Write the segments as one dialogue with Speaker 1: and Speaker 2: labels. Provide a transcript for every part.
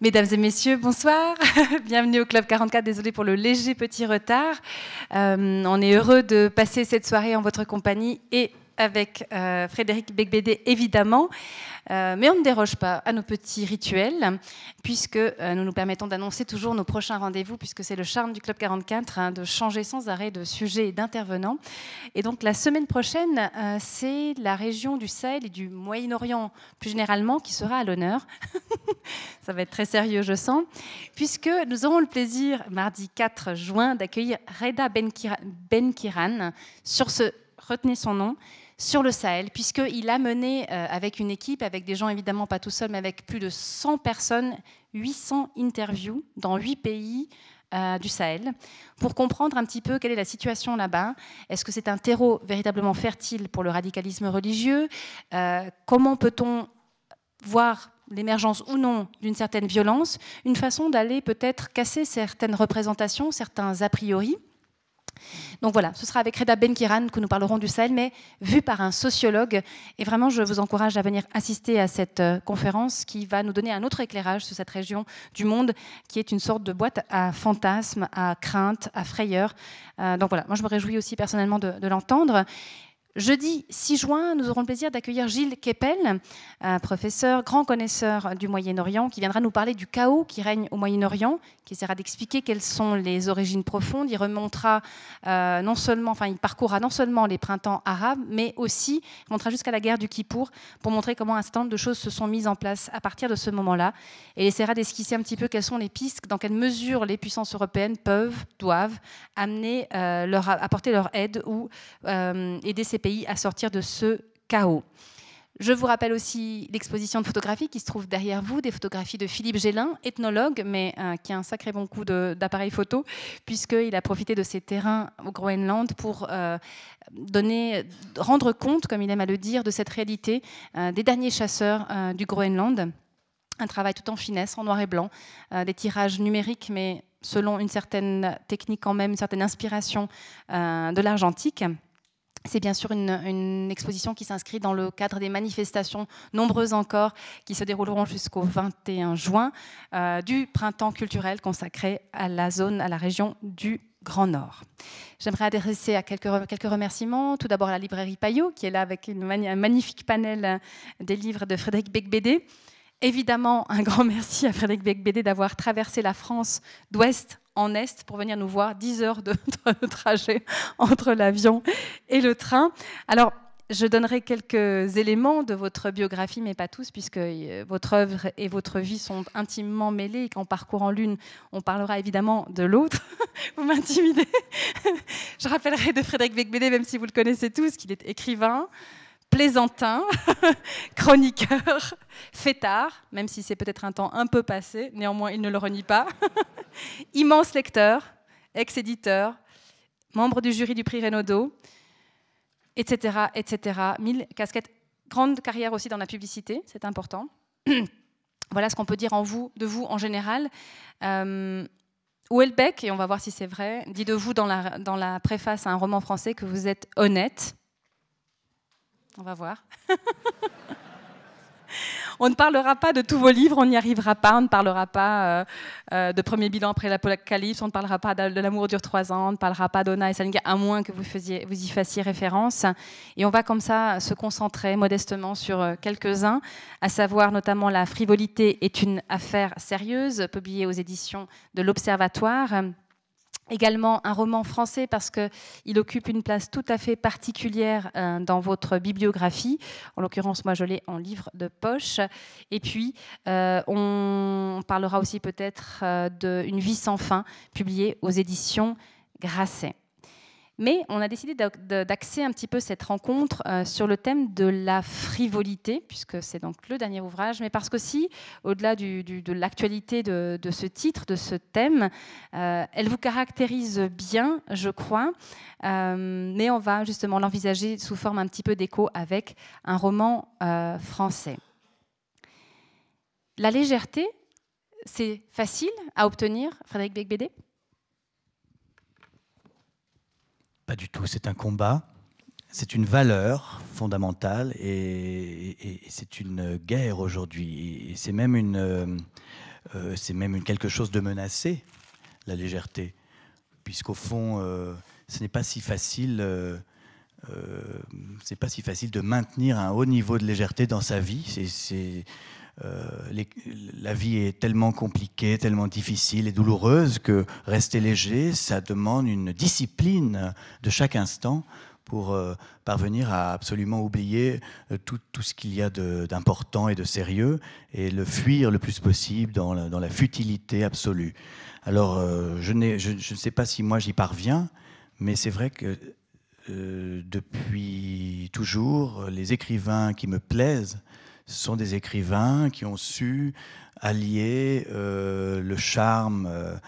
Speaker 1: Mesdames et messieurs, bonsoir. Bienvenue au Club 44. Désolé pour le léger petit retard. Euh, on est heureux de passer cette soirée en votre compagnie et avec euh, Frédéric Becbédé, évidemment. Euh, mais on ne déroge pas à nos petits rituels, puisque euh, nous nous permettons d'annoncer toujours nos prochains rendez-vous, puisque c'est le charme du Club 44 hein, de changer sans arrêt de sujet et d'intervenants. Et donc la semaine prochaine, c'est la région du Sahel et du Moyen-Orient plus généralement qui sera à l'honneur. Ça va être très sérieux, je sens, puisque nous aurons le plaisir, mardi 4 juin, d'accueillir Reda Benkiran sur ce, retenez son nom, sur le Sahel, puisqu'il a mené euh, avec une équipe, avec des gens évidemment pas tout seul, mais avec plus de 100 personnes, 800 interviews dans 8 pays euh, du Sahel, pour comprendre un petit peu quelle est la situation là-bas. Est-ce que c'est un terreau véritablement fertile pour le radicalisme religieux euh, Comment peut-on voir l'émergence ou non d'une certaine violence Une façon d'aller peut-être casser certaines représentations, certains a priori donc voilà, ce sera avec Reda Benkiran que nous parlerons du Sahel, mais vu par un sociologue. Et vraiment, je vous encourage à venir assister à cette euh, conférence qui va nous donner un autre éclairage sur cette région du monde qui est une sorte de boîte à fantasmes, à craintes, à frayeurs. Euh, donc voilà, moi je me réjouis aussi personnellement de, de l'entendre. Jeudi 6 juin, nous aurons le plaisir d'accueillir Gilles Keppel, professeur, grand connaisseur du Moyen-Orient, qui viendra nous parler du chaos qui règne au Moyen-Orient, qui essaiera d'expliquer quelles sont les origines profondes. Il remontera euh, non seulement, enfin, il parcourra non seulement les printemps arabes, mais aussi il montera jusqu'à la guerre du Kippour pour montrer comment un certain nombre de choses se sont mises en place à partir de ce moment-là. Et essaiera d'esquisser un petit peu quelles sont les pistes, dans quelle mesure les puissances européennes peuvent, doivent amener euh, leur, apporter leur aide ou euh, aider ces pays à sortir de ce chaos. Je vous rappelle aussi l'exposition de photographie qui se trouve derrière vous, des photographies de Philippe Gélin, ethnologue, mais euh, qui a un sacré bon coup d'appareil photo, puisqu'il a profité de ses terrains au Groenland pour euh, donner, rendre compte, comme il aime à le dire, de cette réalité euh, des derniers chasseurs du Groenland. Un travail tout en finesse, en noir et blanc, des tirages numériques, mais selon une certaine technique quand même, une certaine inspiration de l'argentique. C'est bien sûr une, exposition qui s'inscrit dans le cadre des manifestations, nombreuses encore, qui se dérouleront jusqu'au 21 juin, euh, du printemps culturel consacré à la zone, à la région du Grand Nord. J'aimerais adresser quelques, quelques remerciements. Tout d'abord à la librairie Payot, qui est là avec un magnifique panel des livres de Frédéric Becbédé. Évidemment, un grand merci à Frédéric Becbédé d'avoir traversé la France d'ouest en Est pour venir nous voir 10 heures de, trajet entre l'avion et le train. Alors, je donnerai quelques éléments de votre biographie, mais pas tous, puisque euh, votre œuvre et votre vie sont intimement mêlées et qu'en parcourant l'une, on parlera évidemment de l'autre. vous m'intimidez. je rappellerai de Frédéric Becbédé, même si vous le connaissez tous, qu'il est écrivain, plaisantin, chroniqueur, fêtard, même si c'est peut-être un temps un peu passé, néanmoins il ne le renie pas, immense lecteur, ex-éditeur, membre du jury du prix Renaudot, etc., etc. Mille casquettes, grande carrière aussi dans la publicité, c'est important. voilà ce qu'on peut dire en vous, de vous en général. Euh, Houellebecq, et on va voir si c'est vrai, dit de vous dans la, dans la préface à un roman français que vous êtes honnête, on va voir. on ne parlera pas de tous vos livres, on n'y arrivera pas. On ne parlera pas euh, euh, de Premier bilan après l'Apocalypse, on ne parlera pas de, L'amour dure trois ans, on ne parlera pas d'Ona et Salinga, à moins que vous, vous y fassiez référence. Et on va comme ça se concentrer modestement sur euh, quelques-uns, à savoir notamment La frivolité est une affaire sérieuse, publiée aux éditions de l'Observatoire également un roman français parce qu'il occupe une place tout à fait particulière euh, dans votre bibliographie. En l'occurrence, moi, je l'ai en livre de poche. Et puis, euh, on parlera aussi peut-être euh, d'une vie sans fin, publiée aux éditions Grasset. Mais on a décidé d'axer un petit peu cette rencontre euh, sur le thème de la frivolité, puisque c'est donc le dernier ouvrage, mais parce qu'aussi, au-delà de l'actualité de, ce titre, de ce thème, euh, elle vous caractérise bien, je crois, euh, mais on va justement l'envisager sous forme un petit peu d'écho avec un roman français. La légèreté, c'est facile à obtenir, Frédéric Becbédé?
Speaker 2: Pas du tout, c'est un combat, c'est une valeur fondamentale et, c'est une guerre aujourd'hui. Et c'est même c'est même quelque chose de menacé, la légèreté, puisqu'au fond, ce n'est pas si facile. c'est pas si facile de maintenir un haut niveau de légèreté dans sa vie. La vie est tellement compliquée, tellement difficile et douloureuse que rester léger, ça demande une discipline de chaque instant pour euh, parvenir à absolument oublier euh, tout, tout ce qu'il y a d'important et de sérieux et le fuir le plus possible dans la, dans la futilité absolue. Alors, euh, je, ne sais pas si moi j'y parviens, mais c'est vrai que depuis toujours, les écrivains qui me plaisent, ce sont des écrivains qui ont su allier le charme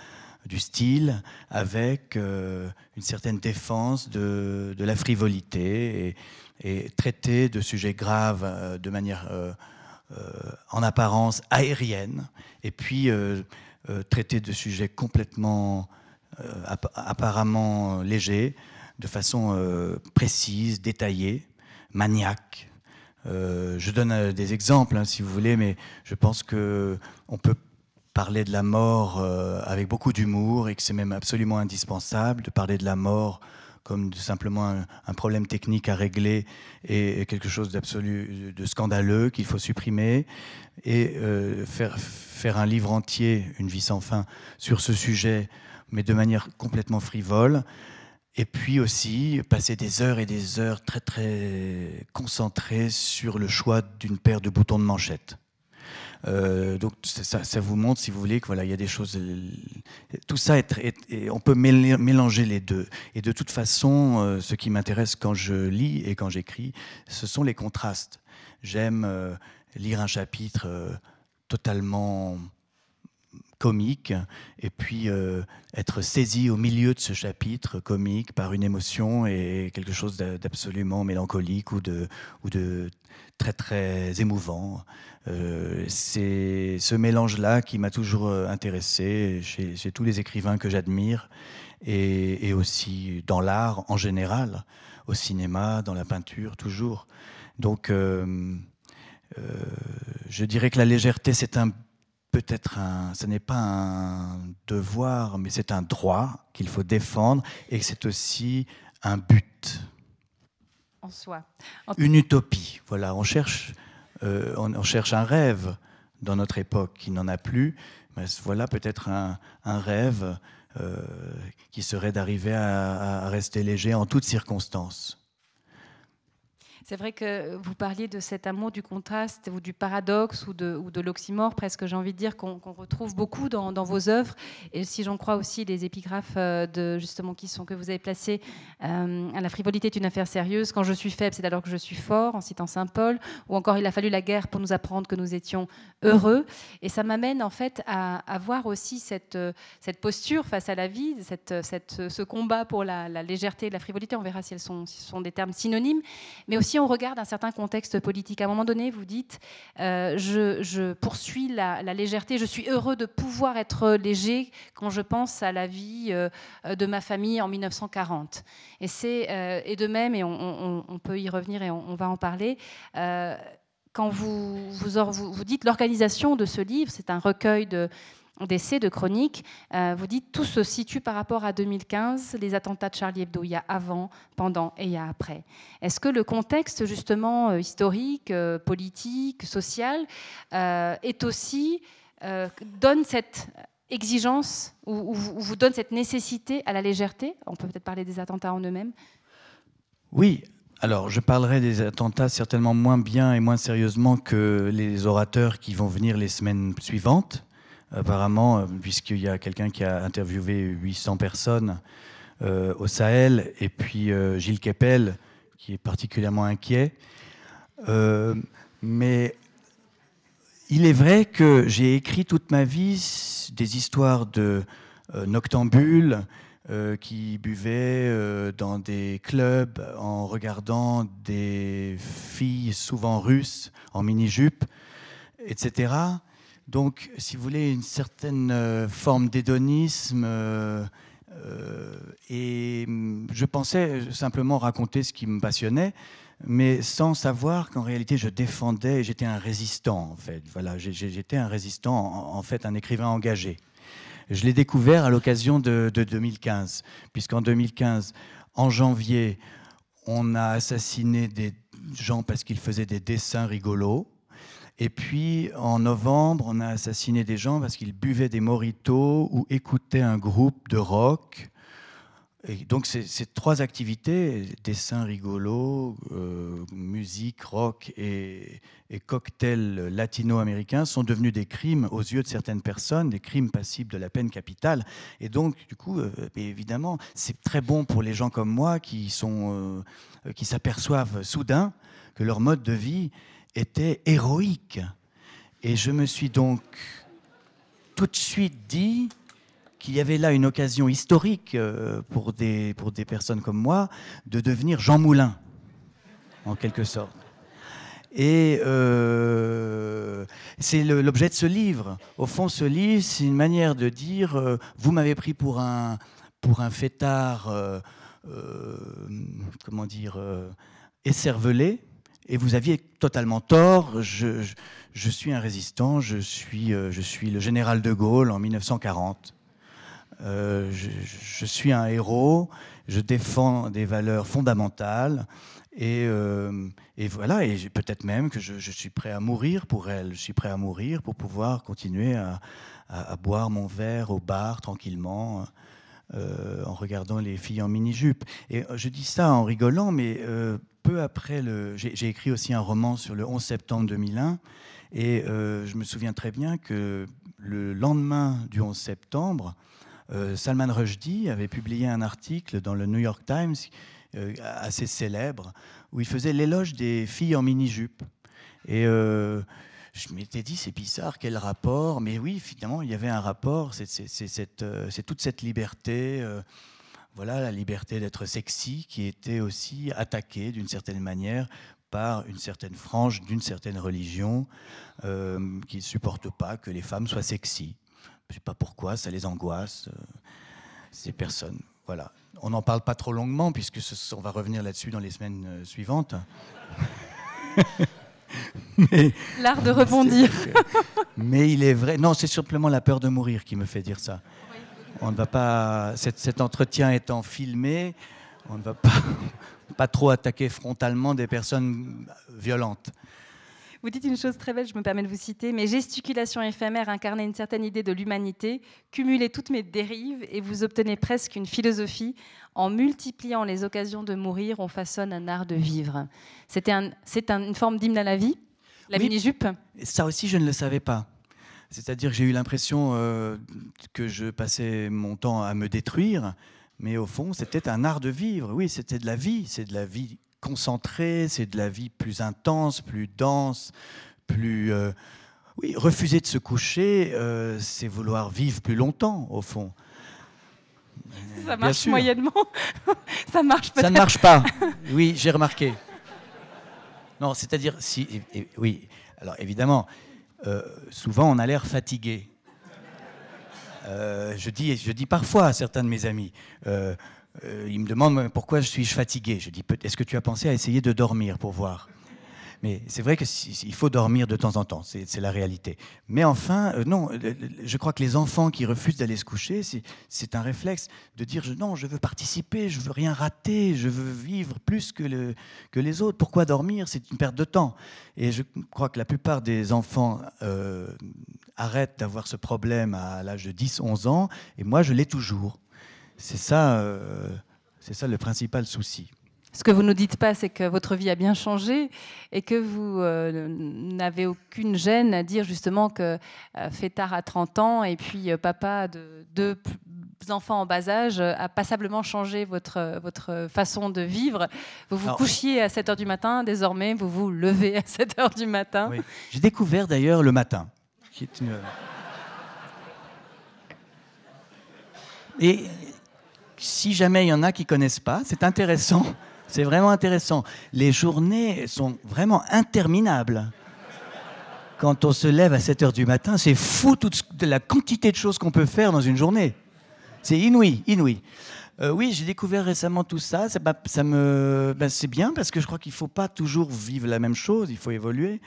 Speaker 2: du style avec euh, une certaine défense de, la frivolité et, traiter de sujets graves euh, de manière euh, en apparence aérienne et puis traiter de sujets complètement apparemment légers de façon précise, détaillée, maniaque. Je donne des exemples, hein, si vous voulez, mais je pense qu'on peut parler de la mort euh, avec beaucoup d'humour et que c'est même absolument indispensable de parler de la mort comme simplement un, problème technique à régler et, quelque chose de scandaleux qu'il faut supprimer, et euh, faire un livre entier, Une vie sans fin, sur ce sujet, mais de manière complètement frivole. Et puis aussi passer des heures et des heures très très concentrées sur le choix d'une paire de boutons de manchette. Euh, donc ça, vous montre, si vous voulez, que voilà, il y a des choses. Tout ça, on peut mélanger les deux. Et de toute façon, euh, ce qui m'intéresse quand je lis et quand j'écris, ce sont les contrastes. J'aime euh, lire un chapitre totalement comique et puis être saisi au milieu de ce chapitre comique par une émotion et quelque chose d'absolument mélancolique ou de, ou de très très émouvant. Euh, c'est ce mélange-là qui m'a toujours euh, intéressé chez, tous les écrivains que j'admire et, aussi dans l'art en général, au cinéma, dans la peinture, toujours. Donc, euh, je dirais que la légèreté, c'est un peut-être un, ce n'est pas un devoir, mais c'est un droit qu'il faut défendre et c'est aussi un but.
Speaker 1: En soi.
Speaker 2: Une utopie. Voilà, on cherche euh, on, cherche un rêve dans notre époque qui n'en a plus. Mais voilà peut-être un, rêve euh, qui serait d'arriver à, rester léger en toutes circonstances.
Speaker 1: C'est vrai que vous parliez de cet amour du contraste ou du paradoxe ou de, l'oxymore, presque j'ai envie de dire, qu'on retrouve beaucoup dans, vos œuvres. Et si j'en crois aussi les épigraphes euh, de, justement, qui sont, que vous avez placées, euh, la frivolité est une affaire sérieuse, quand je suis faible, c'est alors que je suis fort, en citant Saint Paul, ou encore il a fallu la guerre pour nous apprendre que nous étions heureux. Et ça m'amène en fait à, voir aussi cette, cette posture face à la vie, cette, ce combat pour la, légèreté et la frivolité. On verra si elles si sont des termes synonymes, mais aussi on regarde un certain contexte politique, à un moment donné, vous dites euh, je, poursuis la, légèreté, je suis heureux de pouvoir être léger quand je pense à la vie euh, de ma famille en 1940. Et, c'est, euh, et de même, et on, peut y revenir et on, va en parler quand vous, vous, vous, dites l'organisation de ce livre, c'est un recueil de, d'essais, de chroniques, euh, vous dites tout se situe par rapport à 2015, les attentats de Charlie Hebdo, il y a avant, pendant et il y a après. Est-ce que le contexte justement euh, historique, euh, politique, social est aussi donne cette exigence ou, vous donne cette nécessité à la légèreté? On peut peut-être parler des attentats en eux-mêmes.
Speaker 2: Oui, alors, je parlerai des attentats certainement moins bien et moins sérieusement que les orateurs qui vont venir les semaines suivantes apparemment, euh, puisqu'il y a quelqu'un qui a interviewé 800 personnes euh, au Sahel, et puis euh, Gilles Kepel, qui est particulièrement inquiet. mais il est vrai que j'ai écrit toute ma vie des histoires de noctambules qui buvaient dans des clubs en regardant des filles souvent russes en mini-jupe, etc. Donc, si vous voulez, une certaine euh, forme d'hédonisme. Euh, euh, et je pensais simplement raconter ce qui me passionnait, mais sans savoir qu'en réalité je défendais, j'étais un résistant en fait. Voilà, j'étais un résistant, en fait un écrivain engagé. Je l'ai découvert à l'occasion de, de 2015, puisqu'en 2015, en janvier, on a assassiné des gens parce qu'ils faisaient des dessins rigolos. Et puis en novembre, on a assassiné des gens parce qu'ils buvaient des moritos ou écoutaient un groupe de rock donc ces, trois activités, dessin rigolo, euh, musique, rock et, cocktail latino-américain, sont devenus des crimes aux yeux de certaines personnes, des crimes passibles de la peine capitale. Et donc, du coup, euh, évidemment, c'est très bon pour les gens comme moi qui, euh, qui s'aperçoivent soudain que leur mode de vie était héroïque. Et je me suis donc tout de suite dit, qu'il y avait là une occasion historique euh, pour des, pour des personnes comme moi de devenir Jean Moulin, en quelque sorte. Et euh, c'est l'objet de ce livre. Au fond, ce livre, c'est une manière de dire, euh, vous m'avez pris pour un, pour un fêtard, comment dire, écervelé, et vous aviez totalement tort. Je, suis un résistant, je suis, je suis le général de Gaulle en 1940. Euh, je, suis un héros, je défends des valeurs fondamentales. Et, euh, voilà, et peut-être même que je, suis prêt à mourir pour elle. Je suis prêt à mourir pour pouvoir continuer à, boire mon verre au bar tranquillement. Euh, en regardant les filles en mini-jupe. Et je dis ça en rigolant, mais peu après, le... j'ai écrit aussi un roman sur le 11 septembre 2001, et je me souviens très bien que le lendemain du 11 septembre, euh, Salman Rushdie avait publié un article dans le New York Times euh, assez célèbre où il faisait l'éloge des filles en mini-jupe. Et euh, je m'étais dit, c'est bizarre, quel rapport? Mais oui, finalement, il y avait un rapport. C'est toute cette liberté, voilà, la liberté d'être sexy, qui était aussi attaquée d'une certaine manière par une certaine frange d'une certaine religion qui ne supporte pas que les femmes soient sexy. Je ne sais pas pourquoi, ça les angoisse, euh, ces personnes. Voilà. On n'en parle pas trop longuement, puisque on va revenir là-dessus dans les semaines euh, suivantes.
Speaker 1: L'art de rebondir.
Speaker 2: mais il est vrai. Non, c'est simplement la peur de mourir qui me fait dire ça. On ne va pas. Cet, entretien étant filmé, on ne va pas, pas trop attaquer frontalement des personnes violentes.
Speaker 1: Vous dites une chose très belle, je me permets de vous citer. Mes gesticulations éphémères incarnaient une certaine idée de l'humanité, cumulaient toutes mes dérives et vous obtenez presque une philosophie. En multipliant les occasions de mourir, on façonne un art de vivre. C'était un, c'est une forme d'hymne à la vie, la mini-jupe?
Speaker 2: Ça aussi, je ne le savais pas. C'est-à-dire que j'ai eu l'impression euh, que je passais mon temps à me détruire, mais au fond, c'était un art de vivre. Oui, c'était de la vie, c'est de la vie concentré, c'est de la vie plus intense, plus dense, plus... Euh, oui, refuser de se coucher, euh, c'est vouloir vivre plus longtemps, au fond.
Speaker 1: Ça marche moyennement. ça marche peut-être.
Speaker 2: Ça ne marche pas. Oui, j'ai remarqué. Non, c'est-à-dire, si, oui, alors évidemment, euh, souvent on a l'air fatigué. je, dis, je dis parfois à certains de mes amis, euh, il me demande pourquoi je suis fatigué? Je dis, est-ce que tu as pensé à essayer de dormir pour voir? Mais c'est vrai qu'il faut dormir de temps en temps, c'est la réalité. Mais enfin, euh, non, je crois que les enfants qui refusent d'aller se coucher, c'est un réflexe de dire non, je veux participer, je veux rien rater, je veux vivre plus que, le, que les autres. Pourquoi dormir? C'est une perte de temps. Et je crois que la plupart des enfants euh, arrêtent d'avoir ce problème à l'âge de 10-11 ans, et moi je l'ai toujours. C'est ça, euh, c'est ça le principal souci.
Speaker 1: Ce que vous ne nous dites pas, c'est que votre vie a bien changé et que vous euh, n'avez aucune gêne à dire justement que euh, fait tard à 30 ans et puis papa de deux enfants en bas âge a passablement changé votre, votre façon de vivre. Vous vous couchiez à 7 h du matin, désormais vous vous levez à 7 h du matin.
Speaker 2: J'ai découvert d'ailleurs le matin. Et si jamais il y en a qui connaissent pas, c'est intéressant. C'est vraiment intéressant. Les journées sont vraiment interminables. Quand on se lève à 7 heures du matin, c'est fou toute la quantité de choses qu'on peut faire dans une journée. C'est inouï, inouï. Euh, oui, j'ai découvert récemment tout ça. ça, me, ben, c'est bien parce que je crois qu'il ne faut pas toujours vivre la même chose, il faut évoluer.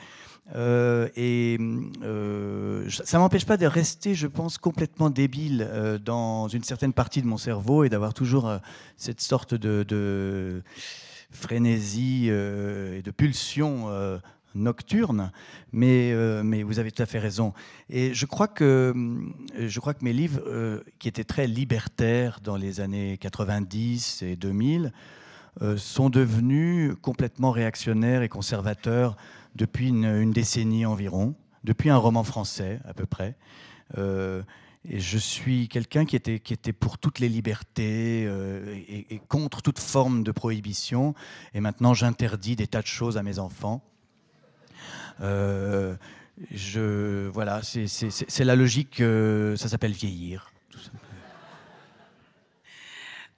Speaker 2: Euh, et euh, ça ne m'empêche pas de rester, je pense, complètement débile dans une certaine partie de mon cerveau et d'avoir toujours cette sorte de, frénésie et de pulsion nocturne, mais, euh, mais vous avez tout à fait raison. Et je crois que, je crois que mes livres, euh, qui étaient très libertaires dans les années 90 et 2000, euh, sont devenus complètement réactionnaires et conservateurs depuis une, décennie environ, depuis un roman français à peu près. et je suis quelqu'un qui était, pour toutes les libertés et, et contre toute forme de prohibition. Et maintenant, j'interdis des tas de choses à mes enfants. Euh, voilà, c'est la logique, ça s'appelle vieillir.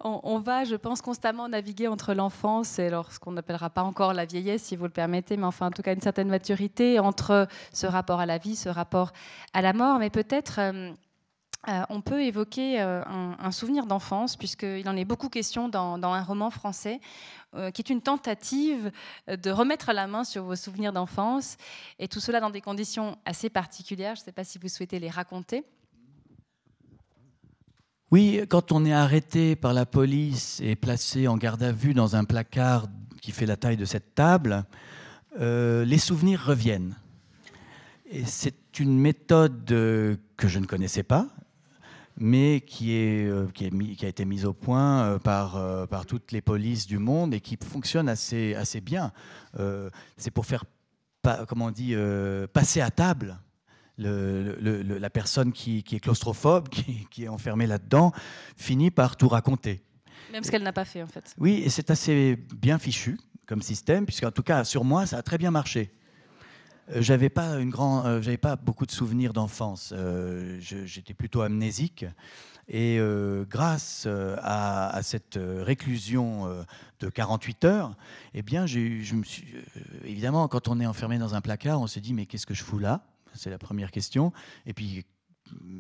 Speaker 1: On, va, je pense, constamment naviguer entre l'enfance et ce qu'on n'appellera pas encore la vieillesse, si vous le permettez, mais enfin, en tout cas, une certaine maturité entre ce rapport à la vie, ce rapport à la mort. Mais peut-être euh, euh, on peut évoquer euh, un, souvenir d'enfance, puisqu'il en est beaucoup question dans, un roman français, qui est une tentative de remettre la main sur vos souvenirs d'enfance, et tout cela dans des conditions assez particulières. Je ne sais pas si vous souhaitez les raconter.
Speaker 2: Oui, quand on est arrêté par la police et placé en garde à vue dans un placard qui fait la taille de cette table, les souvenirs reviennent. C'est une méthode que je ne connaissais pas, mais qui, euh, a été mise au point euh, par, euh, toutes les polices du monde et qui fonctionne assez, assez bien. c'est pour faire, comment on dit, passer à table le, la personne qui, qui, est claustrophobe, qui, qui est enfermée là-dedans, finit par tout raconter.
Speaker 1: Même ce qu'elle n'a pas fait, en fait.
Speaker 2: Oui, et c'est assez bien fichu comme système, puisqu'en tout cas, sur moi, ça a très bien marché. Euh, j'avais pas une grand, euh, j'avais pas beaucoup de souvenirs d'enfance. Euh, j'étais plutôt amnésique. Et grâce à, cette réclusion de 48 heures, eh bien, je me suis, évidemment, quand on est enfermé dans un placard, on se dit mais qu'est-ce que je fous là? C'est la première question. Et puis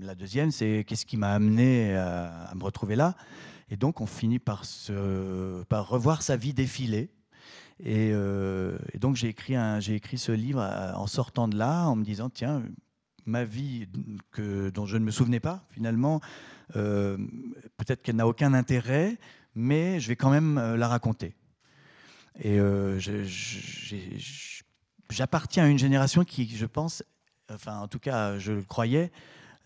Speaker 2: la deuxième, c'est qu'est-ce qui m'a amené à, me retrouver là? Et donc, on finit par, se, par revoir sa vie défiler euh, et, donc j'ai écrit, écrit ce livre euh, en sortant de là, en me disant, tiens, ma vie que, dont je ne me souvenais pas, finalement, euh, peut-être qu'elle n'a aucun intérêt, mais je vais quand même la raconter. Et j'appartiens à une génération qui, je pense, enfin en tout cas je le croyais,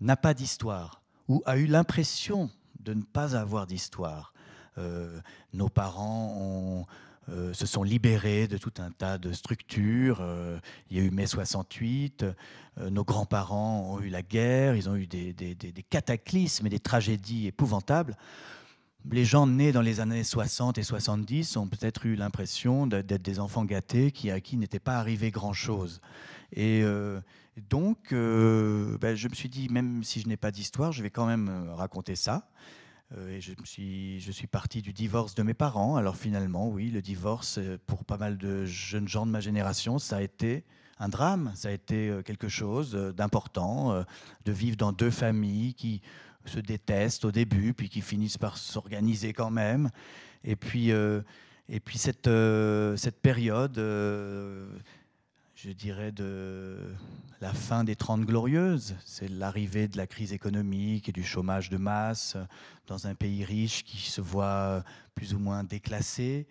Speaker 2: n'a pas d'histoire, ou a eu l'impression de ne pas avoir d'histoire. nos parents euh, se sont libérés de tout un tas de structures. Euh, il y a eu mai 68, euh, nos grands-parents ont eu la guerre, ils ont eu des, cataclysmes et des tragédies épouvantables. Les gens nés dans les années 60 et 70 ont peut-être eu l'impression d'être des enfants gâtés qui, à qui n'était pas arrivé grand-chose. Et donc, ben, je me suis dit, même si je n'ai pas d'histoire, je vais quand même raconter ça. Euh, et je, suis, je parti du divorce de mes parents. Alors finalement, oui, le divorce, euh, pour pas mal de jeunes gens de ma génération, ça a été un drame, ça a été euh, quelque chose d'important, de vivre dans deux familles qui se détestent au début, puis qui finissent par s'organiser quand même. Et puis, et puis cette, cette période je dirais, de la fin des Trente Glorieuses. C'est l'arrivée de la crise économique et du chômage de masse dans un pays riche qui se voit plus ou moins déclassé,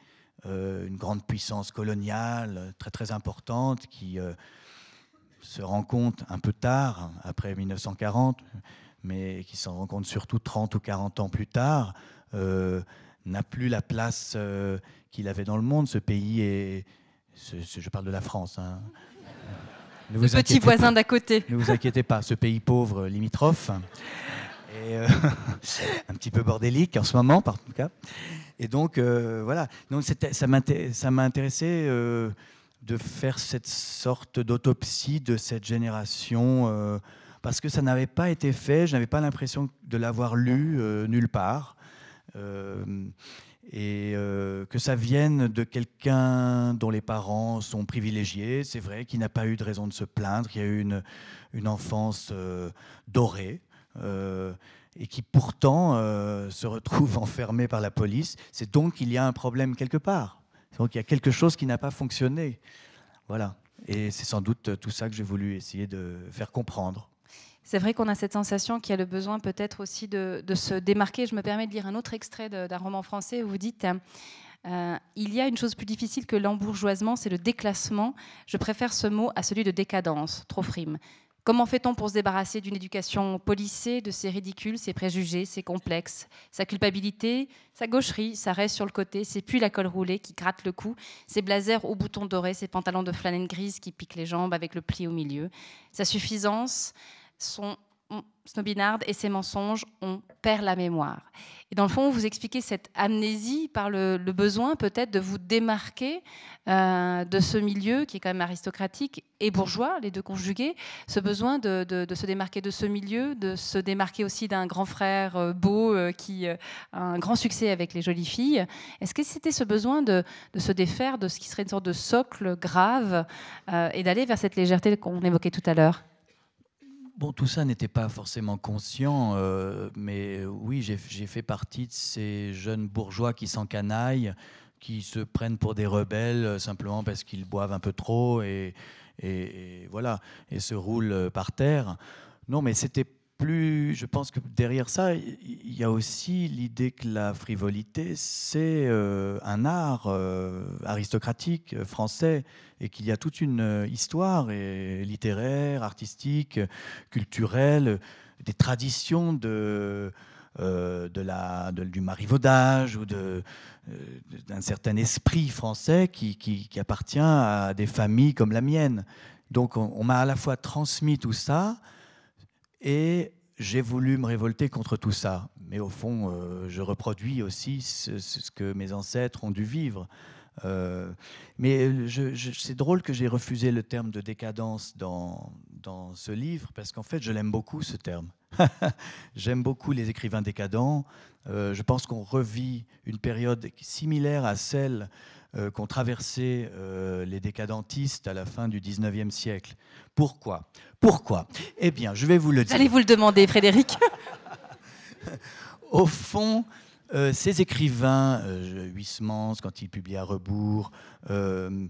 Speaker 2: euh, une grande puissance coloniale très très importante qui euh, se rend compte un peu tard, après 1940, mais qui s'en rend compte surtout 30 ou 40 ans plus tard, euh, n'a plus la place qu'il avait dans le monde. Ce pays est je parle de la France. Hein.
Speaker 1: Le petit voisin d'à côté.
Speaker 2: Ne vous inquiétez pas, ce pays pauvre limitrophe, et euh, un petit peu bordélique en ce moment, par tout cas. Et donc, euh, voilà. Donc, ça m'a intéressé euh, de faire cette sorte d'autopsie de cette génération, parce que ça n'avait pas été fait, je n'avais pas l'impression de l'avoir lu nulle part et euh, que ça vienne de quelqu'un dont les parents sont privilégiés, c'est vrai, qui n'a pas eu de raison de se plaindre, qui a eu une, une enfance euh, dorée. et qui pourtant se retrouve enfermé par la police. C'est donc qu'il y a un problème quelque part. Donc il y a quelque chose qui n'a pas fonctionné. Voilà. Et c'est sans doute tout ça que j'ai voulu essayer de faire comprendre.
Speaker 1: C'est vrai qu'on a cette sensation qu'il y a le besoin peut-être aussi de, se démarquer. Je me permets de lire un autre extrait d'un roman français où vous dites euh, Il y a une chose plus difficile que l'embourgeoisement, c'est le déclassement. Je préfère ce mot à celui de décadence, trop frime. Comment fait-on pour se débarrasser d'une éducation polissée, de ses ridicules, ses préjugés, ses complexes, sa culpabilité, sa gaucherie, ça reste sur le côté, c'est puis la colle roulée qui gratte le cou, ses blazers aux boutons dorés, ses pantalons de flanelle grise qui piquent les jambes avec le pli au milieu, sa suffisance, son snobinard et ses mensonges, on perd la mémoire. Et dans le fond, vous expliquez cette amnésie par le, besoin peut-être de vous démarquer euh, de ce milieu qui est quand même aristocratique et bourgeois, les deux conjugués, ce besoin de, se démarquer de ce milieu, de se démarquer aussi d'un grand frère euh, beau euh, qui a un grand succès avec les jolies filles. Est-ce que c'était ce besoin de, se défaire de ce qui serait une sorte de socle grave et d'aller vers cette légèreté qu'on évoquait tout à l'heure?
Speaker 2: Bon, tout ça n'était pas forcément conscient, euh, mais oui, j'ai fait partie de ces jeunes bourgeois qui s'encanaillent, qui se prennent pour des rebelles euh, simplement parce qu'ils boivent un peu trop et, voilà, et se roulent par terre. Non, mais c'était plus, je pense que derrière ça, il y a aussi l'idée que la frivolité, c'est euh, un art euh, aristocratique euh, français et qu'il y a toute une histoire et, littéraire, artistique, culturelle, des traditions de, de la, du marivaudage ou d'un certain esprit français qui, qui, appartient à des familles comme la mienne. Donc on m'a à la fois transmis tout ça, et j'ai voulu me révolter contre tout ça. Mais au fond, euh, je reproduis aussi ce, que mes ancêtres ont dû vivre. Euh, mais c'est drôle que j'ai refusé le terme de décadence dans, dans ce livre, parce qu'en fait, je l'aime beaucoup, ce terme. J'aime beaucoup les écrivains décadents. Euh, je pense qu'on revit une période similaire à celle euh, qu'ont traversé euh, les décadentistes à la fin du 19e siècle. Pourquoi? Pourquoi? Eh bien, je vais vous le dire.
Speaker 1: Allez vous le demander, Frédéric.
Speaker 2: Au fond, euh, ces écrivains, Huysmans, quand il publie à rebours, mais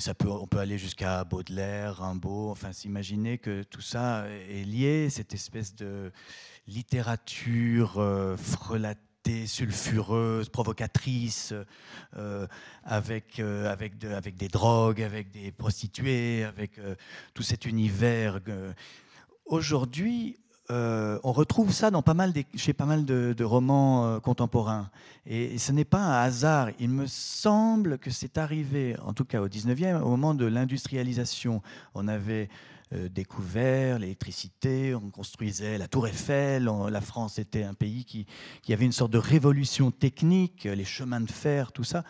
Speaker 2: ça peut, on peut aller jusqu'à Baudelaire, Rimbaud, enfin s'imaginer que tout ça est lié, cette espèce de littérature frelatée sulfureuse, provocatrice, euh, avec, euh, avec, avec des drogues, avec des prostituées, avec euh, tout cet univers. Aujourd'hui, on retrouve ça dans pas mal chez pas mal de, romans contemporains. Et, ce n'est pas un hasard. Il me semble que c'est arrivé, en tout cas au 19e, au moment de l'industrialisation. On avait euh, découvert l'électricité, on construisait la tour Eiffel, la France était un pays qui, qui, avait une sorte de révolution technique, les chemins de fer, tout ça,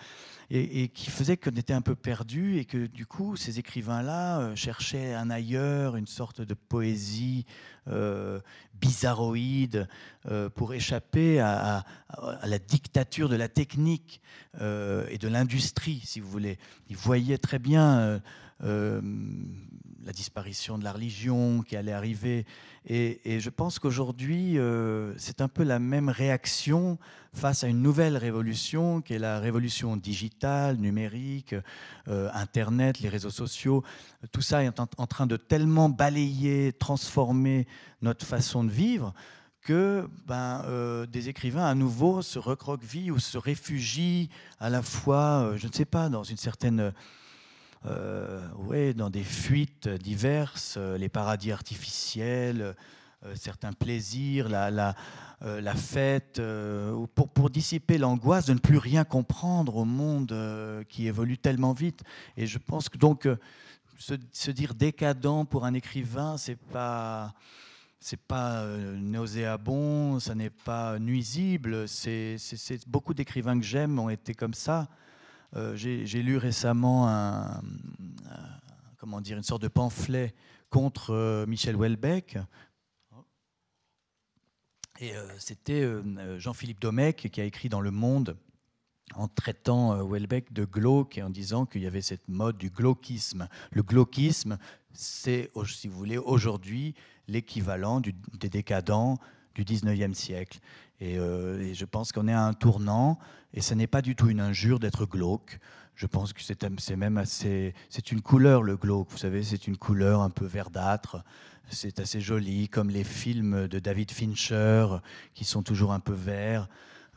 Speaker 2: et, qui faisait qu'on était un peu perdu et que du coup ces écrivains-là euh, cherchaient un ailleurs, une sorte de poésie euh, bizarroïde pour échapper à, à, la dictature de la technique et de l'industrie, si vous voulez. Ils voyaient très bien la disparition de la religion qui allait arriver. Et, je pense qu'aujourd'hui, euh, c'est un peu la même réaction face à une nouvelle révolution qui est la révolution digitale, numérique, euh, Internet, les réseaux sociaux. Tout ça est en, train de tellement balayer, transformer notre façon de vivre que ben, euh, des écrivains à nouveau se recroquevillent ou se réfugient à la fois, je ne sais pas, dans une certaine ouais, dans des fuites diverses, euh, les paradis artificiels, euh, certains plaisirs, la, la, la fête, pour, pour, dissiper l'angoisse de ne plus rien comprendre au monde qui évolue tellement vite. Et je pense que donc se, se dire décadent pour un écrivain, c'est pas c'est pas nauséabond, ça n'est pas nuisible. C'est beaucoup d'écrivains que j'aime ont été comme ça. Euh, j'ai lu récemment une sorte de pamphlet contre euh, Michel Houellebecq. Et euh, c'était Jean-Philippe Domecq qui a écrit dans Le Monde en traitant Houellebecq de glauque et en disant qu'il y avait cette mode du glauquisme. Le glauquisme, c'est, si vous voulez, aujourd'hui l'équivalent des décadents du 19e siècle. Euh, et, je pense qu'on est à un tournant, et ce n'est pas du tout une injure d'être glauque. Je pense que c'est même assez. C'est une couleur, le glauque, vous savez, c'est une couleur un peu verdâtre. C'est assez joli, comme les films de David Fincher, qui sont toujours un peu verts.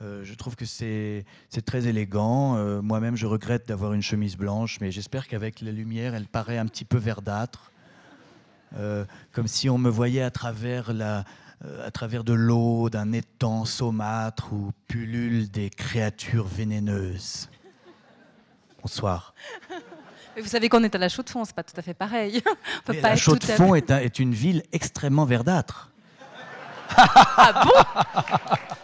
Speaker 2: Euh, je trouve que c'est très élégant. Euh, moi-même, je regrette d'avoir une chemise blanche, mais j'espère qu'avec la lumière, elle paraît un petit peu verdâtre. comme si on me voyait à travers la, à travers de l'eau d'un étang saumâtre où pullulent des créatures vénéneuses. Bonsoir.
Speaker 1: vous savez qu'on est à la Chaux-de-Fonds, c'est pas tout à fait pareil.
Speaker 2: la Chaux-de-Fonds est, est, une ville extrêmement verdâtre.
Speaker 1: ah bon?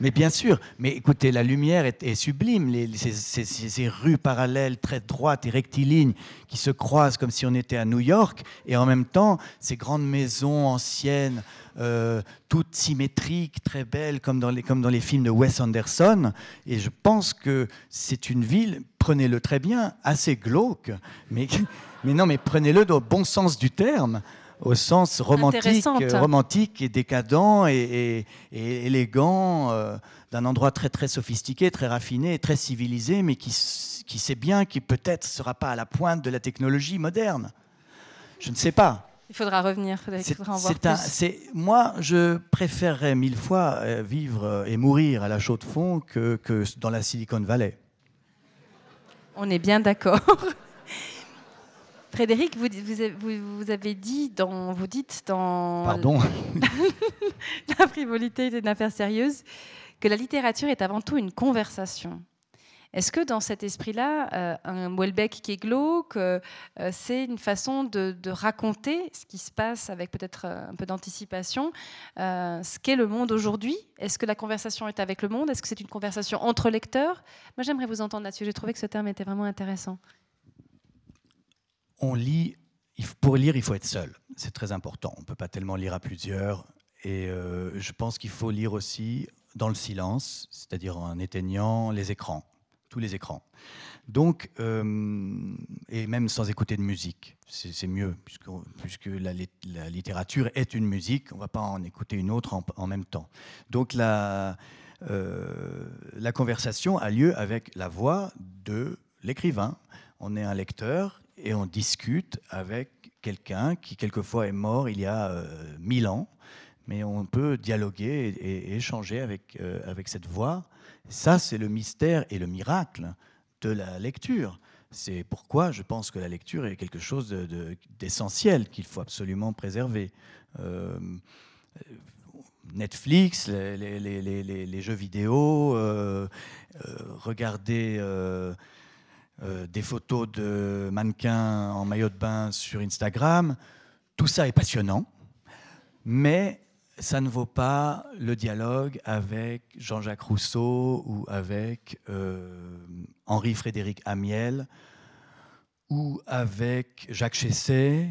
Speaker 2: mais bien sûr, mais écoutez, la lumière est, sublime, ces, rues parallèles très droites et rectilignes qui se croisent comme si on était à New York, et en même temps, ces grandes maisons anciennes, euh, toutes symétriques, très belles, comme dans, les, comme dans les films de Wes Anderson. Et je pense que c'est une ville, prenez-le très bien, assez glauque, mais, mais non, mais prenez-le dans le bon sens du terme au sens romantique, romantique et décadent et, élégant euh, d'un endroit très très sophistiqué, très raffiné, très civilisé, mais qui, qui sait bien qu'il peut-être ne sera pas à la pointe de la technologie moderne. Je ne sais pas.
Speaker 1: Il faudra revenir.
Speaker 2: C'est moi, je préférerais mille fois euh, vivre et mourir à la chaux de fond que, que dans la Silicon Valley.
Speaker 1: On est bien d'accord. Frédéric, vous, vous, avez dit dans, vous dites dans
Speaker 2: Pardon.
Speaker 1: la frivolité est une affaire sérieuse que la littérature est avant tout une conversation. Est-ce que dans cet esprit-là, euh, un Welbeck qui est glauque, euh, c'est une façon de, raconter ce qui se passe avec peut-être euh, un peu d'anticipation, ce qu'est le monde aujourd'hui? Est-ce que la conversation est avec le monde? Est-ce que c'est une conversation entre lecteurs? Moi, j'aimerais vous entendre là-dessus. J'ai trouvé que ce terme était vraiment intéressant
Speaker 2: on lit, pour lire, il faut être seul. C'est très important. On ne peut pas tellement lire à plusieurs. Et euh, je pense qu'il faut lire aussi dans le silence, c'est-à-dire en éteignant les écrans, tous les écrans. Donc, euh, et même sans écouter de musique, c'est mieux, puisque, puisque la, littérature est une musique, on ne va pas en écouter une autre en, même temps. Donc, la, euh, la conversation a lieu avec la voix de l'écrivain. On est un lecteur et on discute avec quelqu'un qui quelquefois est mort il y a euh, mille ans, mais on peut dialoguer et, échanger avec, euh, avec cette voix. Ça, c'est le mystère et le miracle de la lecture. C'est pourquoi je pense que la lecture est quelque chose d'essentiel qu'il faut absolument préserver. Euh, Netflix, les, les, jeux vidéo, regarder euh, des photos de mannequins en maillot de bain sur Instagram. Tout ça est passionnant, mais ça ne vaut pas le dialogue avec Jean-Jacques Rousseau ou avec euh, Henri-Frédéric Amiel ou avec Jacques Chesset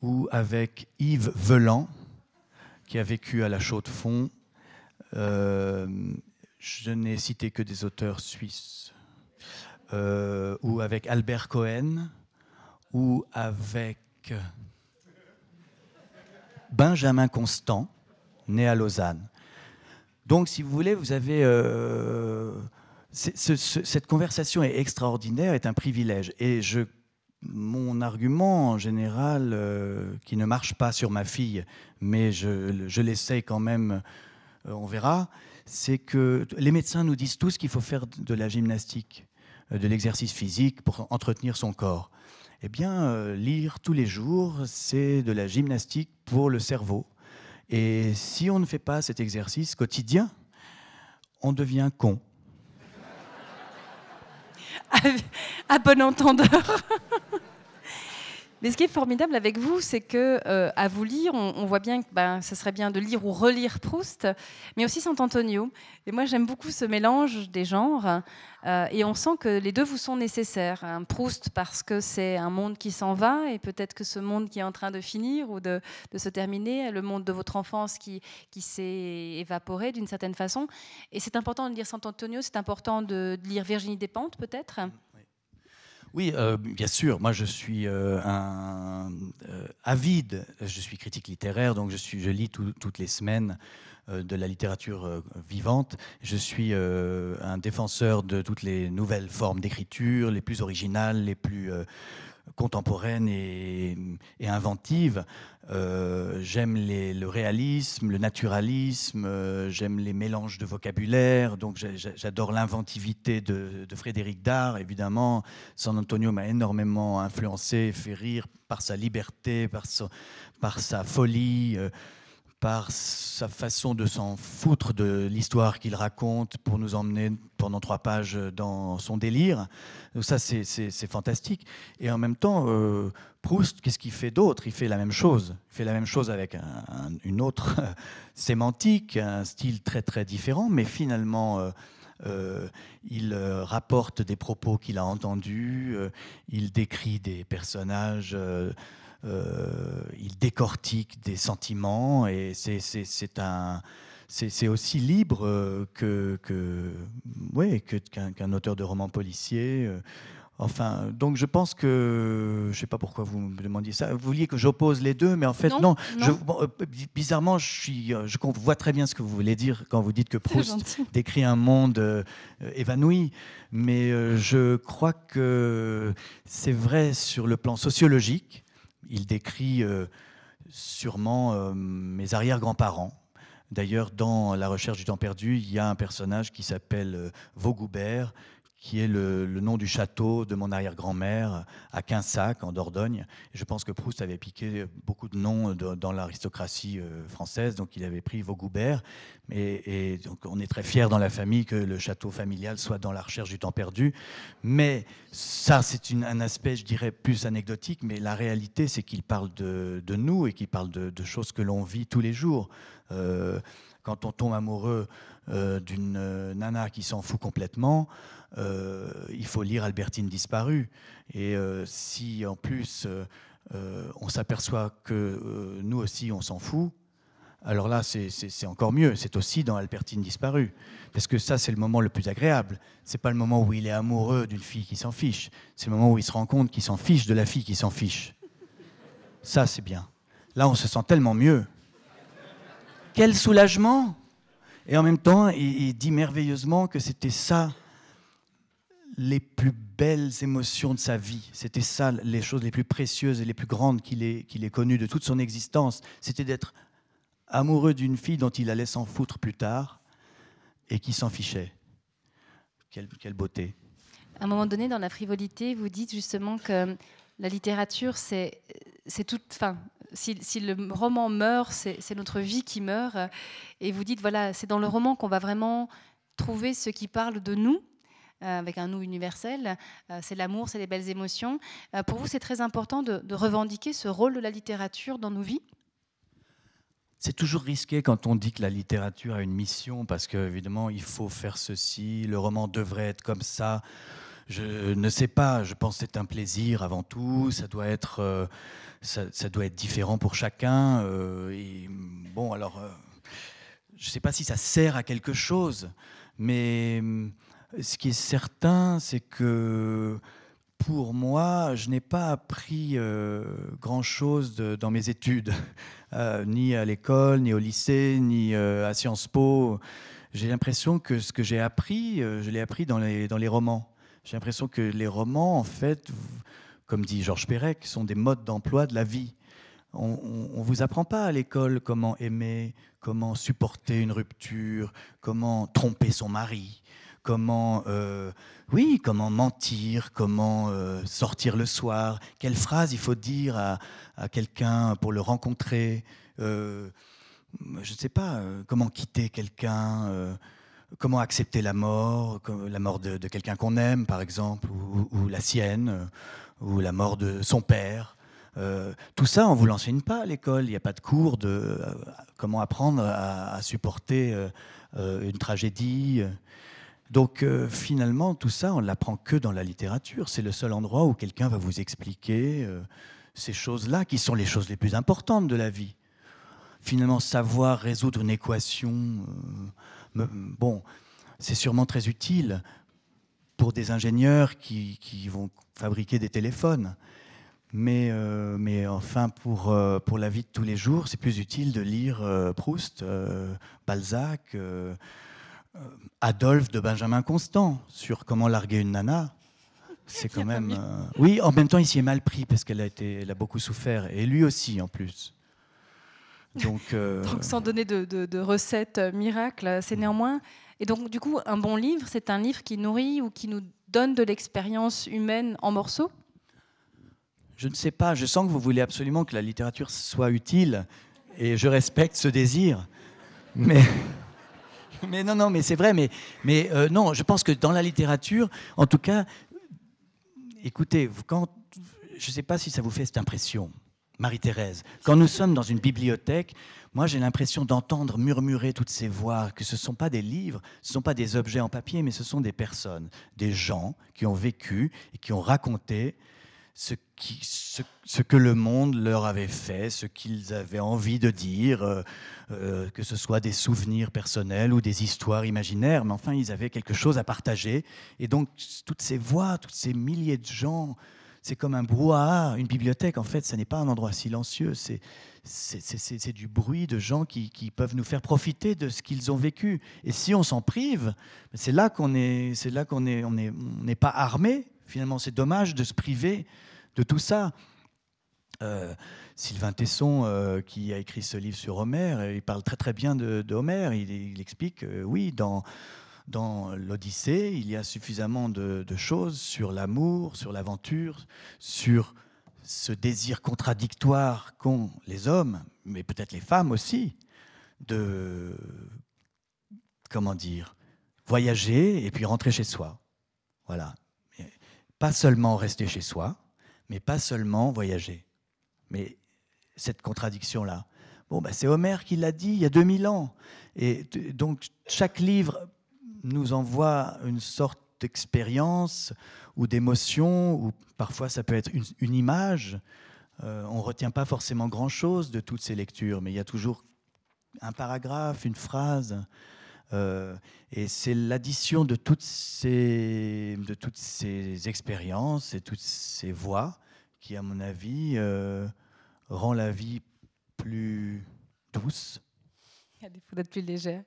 Speaker 2: ou avec Yves Velan, qui a vécu à la Chaux-de-Fonds. Euh, je n'ai cité que des auteurs suisses. Euh, ou avec Albert Cohen, ou avec Benjamin Constant, né à Lausanne. Donc, si vous voulez, vous avez... Euh, cette conversation est extraordinaire, est un privilège. Et je, mon argument en général, euh, qui ne marche pas sur ma fille, mais je, je l'essaye quand même, on verra, c'est que les médecins nous disent tous qu'il faut faire de la gymnastique. Euh, de l'exercice physique pour entretenir son corps. Eh bien, euh, lire tous les jours, c'est de la gymnastique pour le cerveau. Et si on ne fait pas cet exercice quotidien, on devient con.
Speaker 1: à bon entendeur. Mais ce qui est formidable avec vous, c'est que euh, à vous lire, on, voit bien que ben, ce serait bien de lire ou relire Proust, mais aussi Sant'Antonio. Et moi, j'aime beaucoup ce mélange des genres, euh, et on sent que les deux vous sont nécessaires. Un Proust parce que c'est un monde qui s'en va, et peut-être que ce monde qui est en train de finir ou de, se terminer, le monde de votre enfance qui, s'est évaporé d'une certaine façon. Et c'est important de lire Sant'Antonio, c'est important de, de lire Virginie Despentes, peut-être.
Speaker 2: Oui, euh, bien sûr. Moi, je suis euh, un euh, avide. Je suis critique littéraire, donc je, lis toutes les semaines de la littérature vivante. Je suis un défenseur de toutes les nouvelles formes d'écriture, les plus originales, les plus contemporaine et, inventive. Euh, j'aime le réalisme, le naturalisme, euh, j'aime les mélanges de vocabulaire, donc j'adore l'inventivité de, Frédéric Dard, évidemment. San Antonio m'a énormément influencé, fait rire par sa liberté, par, sa folie. Euh, par sa façon de s'en foutre de l'histoire qu'il raconte pour nous emmener pendant trois pages dans son délire. Donc ça, c'est fantastique. Et en même temps, euh, Proust, qu'est-ce qu'il fait d'autre? Il fait la même chose. Il fait la même chose avec une autre sémantique, un style très très différent, mais finalement... Euh, euh, il rapporte des propos qu'il a entendus, il décrit des personnages il décortique des sentiments et c'est un c'est aussi libre euh, que, que, ouais, qu'un auteur de roman policier. Euh. Enfin, donc je pense que, je sais pas pourquoi vous me demandiez ça. Vous vouliez que j'oppose les deux, mais en fait non. Je, bizarrement, je, suis, je vois très bien ce que vous voulez dire quand vous dites que Proust décrit un monde évanoui. Mais je crois que c'est vrai sur le plan sociologique il décrit euh, sûrement euh, mes arrière-grands-parents. D'ailleurs, dans La recherche du temps perdu, il y a un personnage qui s'appelle euh, Vaugoubert, qui est le, nom du château de mon arrière-grand-mère à Quinsac, en Dordogne. je pense que Proust avait piqué beaucoup de noms dans l'aristocratie euh, française, donc il avait pris Vaugoubert. Et, donc on est très fiers dans la famille que le château familial soit dans la recherche du temps perdu. Mais ça, c'est un aspect, je dirais, plus anecdotique. Mais la réalité, c'est qu'il parle de, nous et qu'il parle de, choses que l'on vit tous les jours. Euh, quand on tombe amoureux euh, d'une nana qui s'en fout complètement, euh, il faut lire Albertine disparue. Et euh, si en plus euh, on s'aperçoit que nous aussi on s'en fout, alors là c'est encore mieux. C'est aussi dans Albertine disparue. Parce que ça c'est le moment le plus agréable. C'est pas le moment où il est amoureux d'une fille qui s'en fiche. C'est le moment où il se rend compte qu'il s'en fiche de la fille qui s'en fiche. Ça c'est bien. Là on se sent tellement mieux. Quel soulagement Et en même temps, il dit merveilleusement que c'était ça les plus belles émotions de sa vie. C'était ça, les choses les plus précieuses et les plus grandes qu'il ait, qu'il connues de toute son existence. C'était d'être amoureux d'une fille dont il allait s'en foutre plus tard et qui s'en fichait. Quelle, quelle, beauté.
Speaker 1: À un moment donné, dans la frivolité, vous dites justement que la littérature, c'est, c'est toute. Enfin, si, si, le roman meurt, c'est, c'est notre vie qui meurt. Et vous dites, voilà, c'est dans le roman qu'on va vraiment trouver ce qui parle de nous avec un nous universel. Euh, c'est l'amour, c'est les belles émotions. Euh, pour vous, c'est très important de, revendiquer ce rôle de la littérature dans nos vies?
Speaker 2: C'est toujours risqué quand on dit que la littérature a une mission, parce qu'évidemment, il faut faire ceci, le roman devrait être comme ça. Je ne sais pas, je pense que c'est un plaisir avant tout, ça doit être, ça, doit être différent pour chacun. bon, alors, je ne sais pas si ça sert à quelque chose, mais ce qui est certain, c'est que pour moi, je n'ai pas appris euh, grand-chose dans mes études, euh, ni à l'école, ni au lycée, ni euh, à Sciences Po. J'ai l'impression que ce que j'ai appris, je l'ai appris dans les, dans les romans. J'ai l'impression que les romans, en fait, comme dit Georges Perec, sont des modes d'emploi de la vie. On ne vous apprend pas à l'école comment aimer, comment supporter une rupture, comment tromper son mari, comment, euh, oui, comment mentir, comment euh, sortir le soir, quelle phrase il faut dire à, quelqu'un pour le rencontrer, euh, je ne sais pas, comment quitter quelqu'un, comment accepter la mort, la mort de, quelqu'un qu'on aime, par exemple, ou, la sienne, ou la mort de son père. tout ça, on vous l'enseigne pas à l'école. Il n'y a pas de cours de comment apprendre à supporter une tragédie. Donc euh, finalement, tout ça, on ne l'apprend que dans la littérature. C'est le seul endroit où quelqu'un va vous expliquer euh, ces choses-là, qui sont les choses les plus importantes de la vie. Finalement, savoir résoudre une équation, euh, bon, c'est sûrement très utile pour des ingénieurs qui, vont fabriquer des téléphones. Mais, mais enfin, pour, pour la vie de tous les jours, c'est plus utile de lire Proust, Balzac, Adolphe de Benjamin Constant sur comment larguer une nana. C'est quand même. Oui, en même temps, il s'y est mal pris parce qu'elle a, été, elle a beaucoup souffert. Et lui aussi, en plus.
Speaker 1: Donc, donc sans donner de, de, de recettes miracles, c'est néanmoins et donc, du coup, un bon livre, c'est un livre qui nourrit ou qui nous donne de l'expérience humaine en morceaux?
Speaker 2: Je ne sais pas. Je sens que vous voulez absolument que la littérature soit utile. Et je respecte ce désir. Mais. Mais non, non, mais c'est vrai, mais, mais euh, non, je pense que dans la littérature, en tout cas, écoutez, quand, je ne sais pas si ça vous fait cette impression, Marie-Thérèse, quand nous sommes dans une bibliothèque, moi j'ai l'impression d'entendre murmurer toutes ces voix, que ce ne sont pas des livres, ce ne sont pas des objets en papier, mais ce sont des personnes, des gens qui ont vécu et qui ont raconté ce, que le monde leur avait fait, ce qu'ils avaient envie de dire, euh, euh, que ce soit des souvenirs personnels ou des histoires imaginaires, mais enfin ils avaient quelque chose à partager. Et donc toutes ces voix, tous ces milliers de gens, c'est comme un brouhaha. Une bibliothèque, en fait, ce n'est pas un endroit silencieux. C'est, du bruit de gens qui, peuvent nous faire profiter de ce qu'ils ont vécu. Et si on s'en prive, c'est là qu'on n'est pas armé. Finalement, c'est dommage de se priver de tout ça. Euh, Sylvain Tesson, euh, qui a écrit ce livre sur Homère, il parle très très bien de, Homère. Il, explique, euh, oui, dans l'Odyssée, il y a suffisamment de, choses sur l'amour, sur l'aventure, sur ce désir contradictoire qu'ont les hommes, mais peut-être les femmes aussi, de, comment dire, voyager et puis rentrer chez soi. Voilà. Pas seulement rester chez soi, mais pas seulement voyager. Mais cette contradiction-là. Bon, bah, c'est Homère qui l'a dit il y a 2000 ans. Et donc, chaque livre nous envoie une sorte d'expérience ou d'émotion, ou parfois ça peut être une, image. Euh, on ne retient pas forcément grand-chose de toutes ces lectures, mais il y a toujours un paragraphe, une phrase. Euh, et c'est l'addition de toutes ces, de toutes ces expériences et toutes ces voix qui, à mon avis, euh, rend la vie plus douce.
Speaker 1: À défaut d'être plus légère.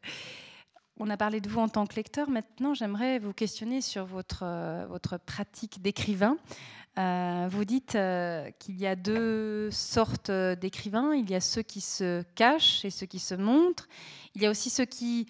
Speaker 1: On a parlé de vous en tant que lecteur. Maintenant, j'aimerais vous questionner sur votre, euh, votre pratique d'écrivain. Vous dites qu'il y a deux sortes d'écrivains. Il y a ceux qui se cachent et ceux qui se montrent. Il y a aussi ceux qui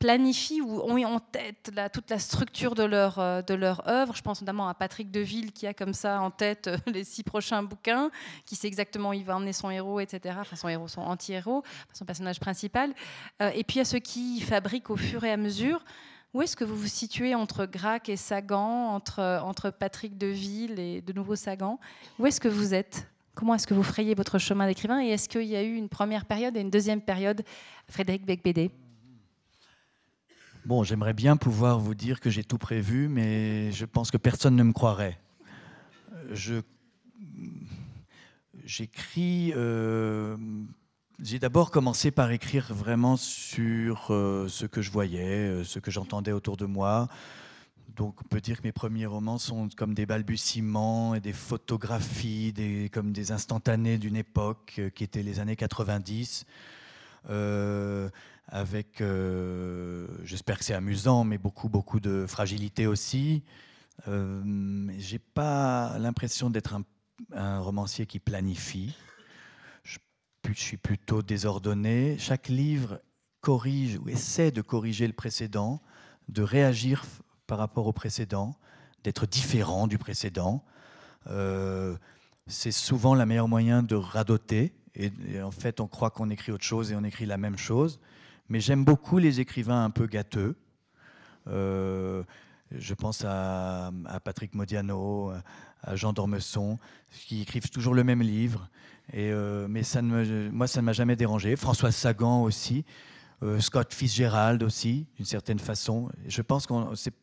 Speaker 1: planifient ou ont en tête toute la structure de leur, euh, de leur œuvre. Je pense notamment à Patrick Deville qui a comme ça en tête euh, les six prochains bouquins, qui sait exactement où il va emmener son héros, etc. Enfin, son héros, son anti-héros, son personnage principal. Euh, et puis à ceux qui fabriquent au fur et à mesure. Où est-ce que vous vous situez entre Grac et Sagan, entre, entre Patrick Deville et de nouveau Sagan? Où est-ce que vous êtes? Comment est-ce que vous frayez votre chemin d'écrivain? Et est-ce qu'il y a eu une première période et une deuxième période, Frédéric Becbédé
Speaker 2: Bon, j'aimerais bien pouvoir vous dire que j'ai tout prévu, mais je pense que personne ne me croirait. Je j'écris. Euh, j'ai d'abord commencé par écrire vraiment sur euh, ce que je voyais, euh, ce que j'entendais autour de moi. Donc on peut dire que mes premiers romans sont comme des balbutiements et des photographies, des, comme des instantanés d'une époque qui était les années 90 avec, euh, j'espère que c'est amusant, mais beaucoup, beaucoup de fragilité aussi. Euh, J'ai pas l'impression d'être un, romancier qui planifie. Je, suis plutôt désordonné. Chaque livre corrige ou essaie de corriger le précédent, de réagir par rapport au précédent, d'être différent du précédent. Euh, c'est souvent le meilleur moyen de radoter. et en fait, on croit qu'on écrit autre chose et on écrit la même chose. Mais j'aime beaucoup les écrivains un peu gâteux. Euh, je pense à, Patrick Modiano, à Jean d'Ormesson, qui écrivent toujours le même livre. Et, euh, mais moi, ça ne m'a jamais dérangé. François Sagan aussi. Euh, Scott Fitzgerald aussi, d'une certaine façon. Je pense que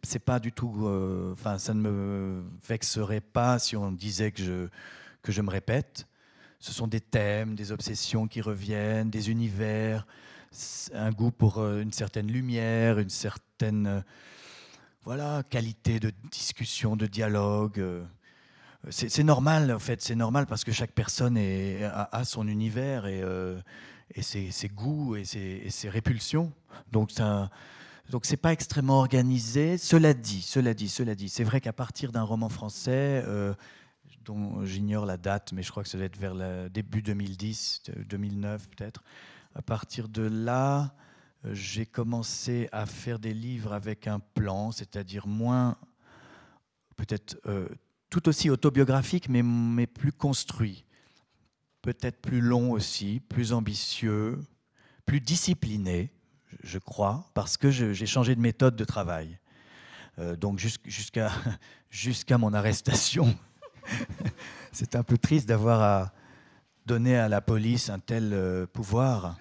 Speaker 2: c'est pas du tout. Enfin, ça ne me vexerait pas si on disait que je, que je me répète. Ce sont des thèmes, des obsessions qui reviennent, des univers, un goût pour euh, une certaine lumière, une certaine, euh, voilà, qualité de discussion, de dialogue. C'est normal, en fait, c'est normal parce que chaque personne a, son univers et, ses, goûts et ses, répulsions. Donc c'est pas extrêmement organisé. Cela dit, cela dit, cela dit, c'est vrai qu'à partir d'un roman français, dont j'ignore la date, mais je crois que ça doit être vers le début 2010, 2009 peut-être. À partir de là, j'ai commencé à faire des livres avec un plan, c'est-à-dire moins, peut-être euh, tout aussi autobiographique, mais, mais plus construit. Peut-être plus long aussi, plus ambitieux, plus discipliné, je crois, parce que j'ai changé de méthode de travail. Euh, donc jusqu'à jusqu'à mon arrestation c'est un peu triste d'avoir à donner à la police un tel euh, pouvoir.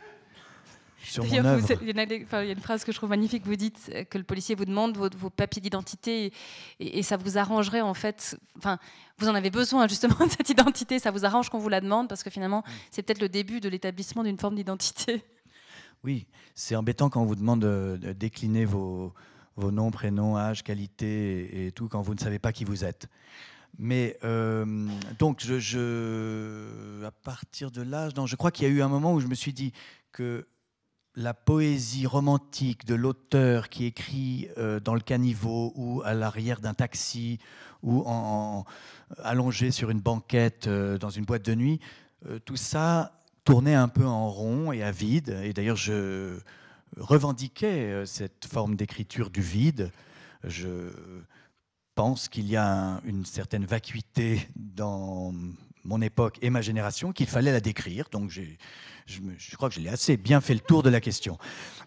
Speaker 2: Sur mon œuvre.
Speaker 1: il, y a, une phrase que je trouve magnifique. Vous dites que le policier vous demande vos, vos papiers d'identité et, ça vous arrangerait en fait. Enfin, vous en avez besoin justement de cette identité. Ça vous arrange qu'on vous la demande parce que finalement, c'est peut-être le début de l'établissement d'une forme d'identité.
Speaker 2: Oui, c'est embêtant quand on vous demande de, décliner vos, vos, noms, prénoms, âge, qualité et, tout quand vous ne savez pas qui vous êtes. Mais euh, donc, je, à partir de là, je crois qu'il y a eu un moment où je me suis dit que la poésie romantique de l'auteur qui écrit euh, dans le caniveau ou à l'arrière d'un taxi ou en, allongé sur une banquette euh, dans une boîte de nuit, tout ça tournait un peu en rond et à vide. Et d'ailleurs, je revendiquais cette forme d'écriture du vide. Je, pense qu'il y a une certaine vacuité dans mon époque et ma génération qu'il fallait la décrire. Donc je, je, crois que j'ai assez bien fait le tour de la question.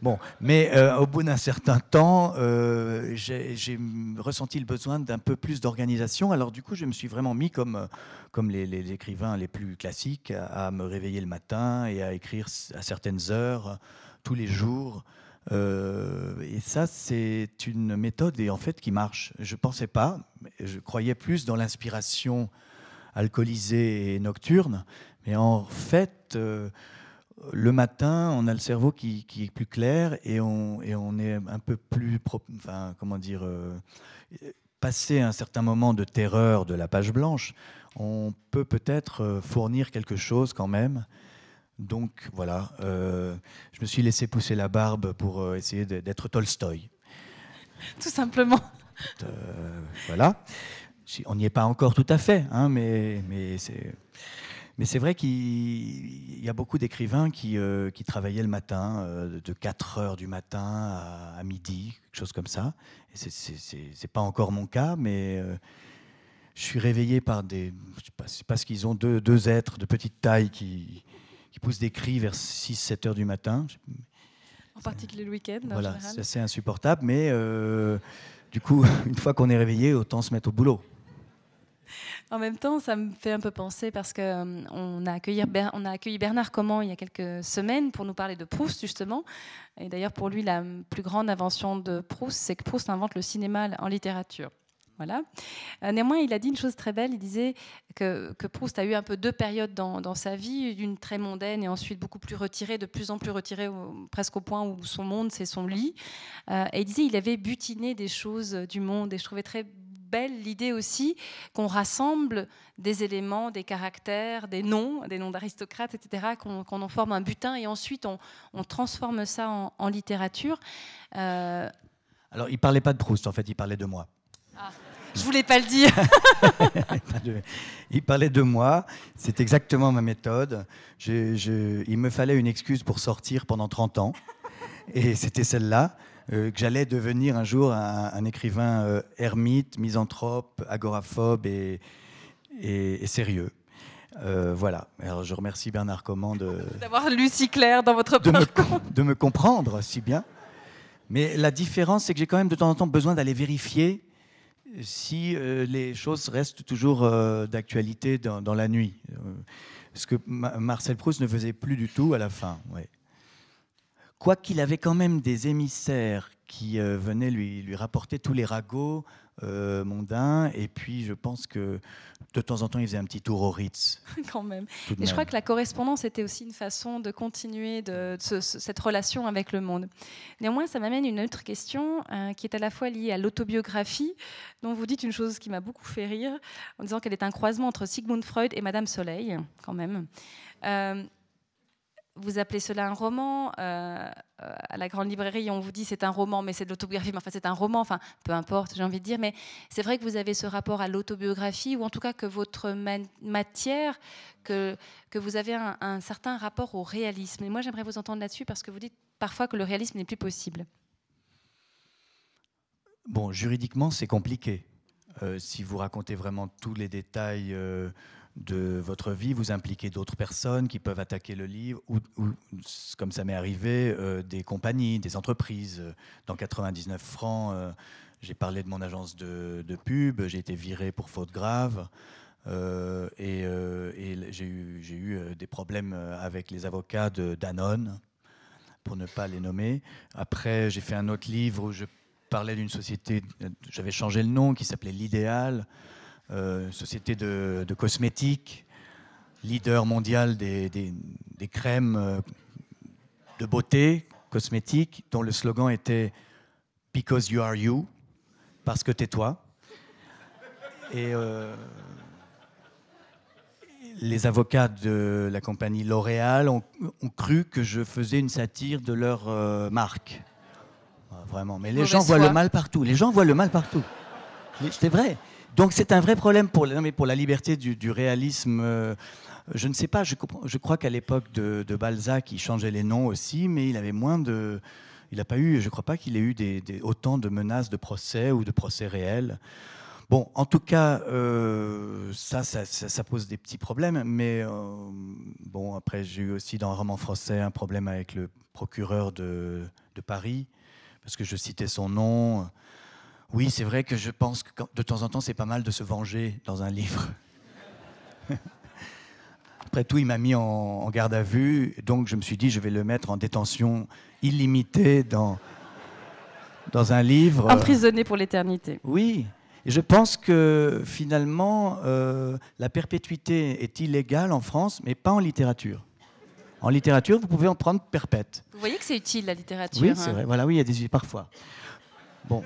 Speaker 2: Bon, mais euh, au bout d'un certain temps, euh, j'ai ressenti le besoin d'un peu plus d'organisation. Alors du coup, je me suis vraiment mis comme, comme les, écrivains les plus classiques à, me réveiller le matin et à écrire à certaines heures tous les jours. Euh, et ça, c'est une méthode et en fait qui marche. Je ne pensais pas, je croyais plus dans l'inspiration alcoolisée et nocturne, mais en fait, euh, le matin, on a le cerveau qui, est plus clair et on, et on, est un peu plus, enfin, comment dire, euh, passé un certain moment de terreur de la page blanche, on peut peut-être fournir quelque chose quand même donc voilà, euh, je me suis laissé pousser la barbe pour euh, essayer d'être Tolstoï.
Speaker 1: Tout simplement.
Speaker 2: Euh, voilà. On n'y est pas encore tout à fait, hein, mais, mais c'est. Mais c'est vrai qu'il y a beaucoup d'écrivains qui, qui, travaillaient le matin, de 4 heures du matin à, midi, quelque chose comme ça. Ce n'est pas encore mon cas, mais je suis réveillé par des. Je sais pas, parce qu'ils ont deux, deux, êtres de petite taille qui, qui poussent des cris vers 6-7 heures du matin.
Speaker 1: En particulier le week-end.
Speaker 2: Voilà, c'est assez insupportable, mais euh, du coup, une fois qu'on est réveillé, autant se mettre au boulot.
Speaker 1: En même temps, ça me fait un peu penser parce qu'on euh, on a, accueilli Bernard Comment il y a quelques semaines pour nous parler de Proust, justement. Et d'ailleurs, pour lui, la plus grande invention de Proust, c'est que Proust invente le cinéma en littérature. Voilà. Euh, néanmoins, il a dit une chose très belle. Il disait que, Proust a eu un peu deux périodes dans, sa vie, une très mondaine et ensuite beaucoup plus retirée, de plus en plus retirée, presque au point où son monde, c'est son lit. Euh, et il disait qu'il avait butiné des choses du monde. Et je trouvais très belle l'idée aussi qu'on rassemble des éléments, des caractères, des noms, des noms d'aristocrates, etc., qu'on en forme un butin et ensuite on, transforme ça en, littérature.
Speaker 2: Euh, Alors, il parlait pas de Proust, en fait, il parlait de moi.
Speaker 1: Ah. Je voulais pas le dire.
Speaker 2: il parlait de moi. C'est exactement ma méthode. il me fallait une excuse pour sortir pendant 30 ans. Et c'était celle-là. Euh, que j'allais devenir un jour un, écrivain euh, ermite, misanthrope, agoraphobe et, et, sérieux. Euh, voilà. Alors je remercie Bernard Comment
Speaker 1: d'avoir lu si clair dans votre
Speaker 2: de de me comprendre si bien. Mais la différence, c'est que j'ai quand même de temps en temps besoin d'aller vérifier si euh, les choses restent toujours euh, d'actualité dans, la nuit. Ce que Marcel Proust ne faisait plus du tout à la fin. Ouais. Quoiqu'il avait quand même des émissaires qui venaient lui, lui, rapporter tous les ragots euh, mondain. Et puis, je pense que de temps en temps, il faisait un petit tour au Ritz.
Speaker 1: Quand même. Et je crois que la correspondance était aussi une façon de continuer de, cette relation avec le monde. Néanmoins, ça m'amène une autre question euh, qui est à la fois liée à l'autobiographie, dont vous dites une chose qui m'a beaucoup fait rire, en disant qu'elle est un croisement entre Sigmund Freud et Madame Soleil, quand même. Euh, vous appelez cela un roman. Euh, à la grande librairie, on vous dit c'est un roman, mais c'est de l'autobiographie. Mais enfin, c'est un roman. Enfin, peu importe, j'ai envie de dire. Mais c'est vrai que vous avez ce rapport à l'autobiographie, ou en tout cas que votre matière, que, que vous avez un, certain rapport au réalisme. Et moi, j'aimerais vous entendre là-dessus parce que vous dites parfois que le réalisme n'est plus possible.
Speaker 2: Bon, juridiquement, c'est compliqué. Euh, si vous racontez vraiment tous les détails. Euh, de votre vie, vous impliquez d'autres personnes qui peuvent attaquer le livre, ou, comme ça m'est arrivé, euh, des compagnies, des entreprises. Dans 99 francs, euh, j'ai parlé de mon agence de, pub, j'ai été viré pour faute grave. Euh, et, j'ai eu, eu, des problèmes avec les avocats de Danone, pour ne pas les nommer. Après, j'ai fait un autre livre où je parlais d'une société, j'avais changé le nom, qui s'appelait L'Idéal. Euh, société de, cosmétiques, leader mondial des, crèmes euh, de beauté cosmétiques, dont le slogan était Because you are you, parce que t'es toi. Et euh, les avocats de la compagnie L'Oréal ont, cru que je faisais une satire de leur marque. Vraiment, mais les gens voient le mal partout. Les gens voient le mal partout. C'est vrai. Donc c'est un vrai problème pour, la liberté du, réalisme. Euh, je ne sais pas, je, crois qu'à l'époque de, Balzac, il changeait les noms aussi, mais il avait moins de... Il n'a pas eu, je ne crois pas qu'il ait eu autant de menaces de procès ou de procès réels. Bon, en tout cas, euh, ça, pose des petits problèmes, mais euh, bon, après, j'ai eu aussi dans un roman français un problème avec le procureur de Paris, parce que je citais son nom. Oui, c'est vrai que je pense que de temps en temps, c'est pas mal de se venger dans un livre. Après tout, il m'a mis en, garde à vue, donc je me suis dit, je vais le mettre en détention illimitée dans, dans un livre.
Speaker 1: Emprisonné pour l'éternité.
Speaker 2: Oui. Et je pense que finalement, euh, la perpétuité est illégale en France, mais pas en littérature. En littérature, vous pouvez en prendre perpète.
Speaker 1: Vous voyez que c'est utile la littérature.
Speaker 2: Oui, c'est hein. vrai. Voilà, oui, il y a des parfois. Bon,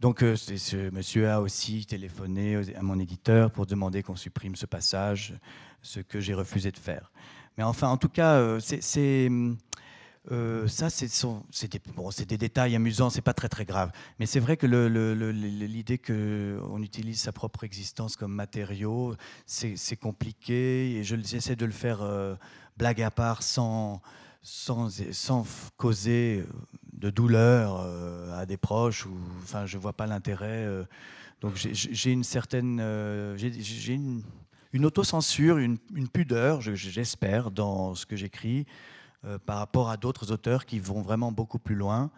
Speaker 2: donc euh, ce monsieur a aussi téléphoné à mon éditeur pour demander qu'on supprime ce passage, ce que j'ai refusé de faire. Mais enfin, en tout cas, euh, euh, ça, c'est des, détails amusants, c'est pas très très grave. Mais c'est vrai que l'idée qu'on utilise sa propre existence comme matériau, c'est compliqué. Et j'essaie de le faire blague à part, sans, sans, sans causer de douleur euh, à des proches. Ou, enfin, je vois pas l'intérêt. Euh. donc j'ai une certaine, euh, j'ai une, une autocensure, une, une pudeur, j'espère, dans ce que j'écris par rapport à d'autres auteurs qui vont vraiment beaucoup plus loin.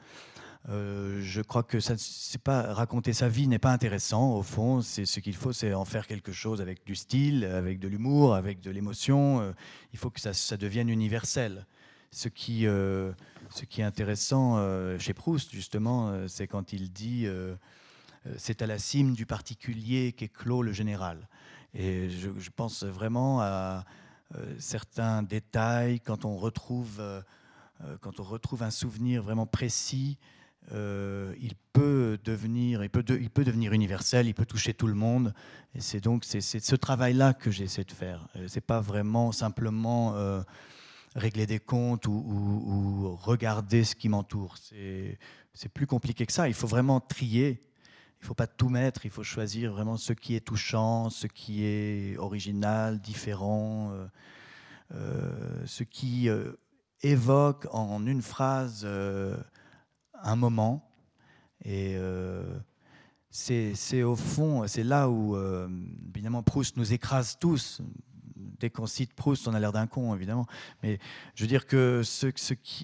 Speaker 2: je crois que ça, c'est pas raconter sa vie n'est pas intéressant au fond. C'est ce qu'il faut, c'est en faire quelque chose avec du style, avec de l'humour, avec de l'émotion. il faut que ça, ça, devienne universel. Ce qui, ce qui est intéressant euh, chez Proust, justement, euh, c'est quand il dit euh, c'est à la cime du particulier qu'est clos le général. Et je, pense vraiment à certains détails quand on retrouve, quand on retrouve un souvenir vraiment précis. il peut devenir, il peut, devenir universel, il peut toucher tout le monde. Et c'est donc ce travail-là que j'essaie de faire. C'est pas vraiment simplement régler des comptes ou, regarder ce qui m'entoure. C'est plus compliqué que ça. Il faut vraiment trier. Il ne faut pas tout mettre. Il faut choisir vraiment ce qui est touchant, ce qui est original, différent, euh, euh, ce qui euh, évoque en une phrase un moment. Et c'est au fond, c'est là où, évidemment, Proust nous écrase tous dès qu'on cite Proust, on a l'air d'un con, évidemment. Mais je veux dire que ce,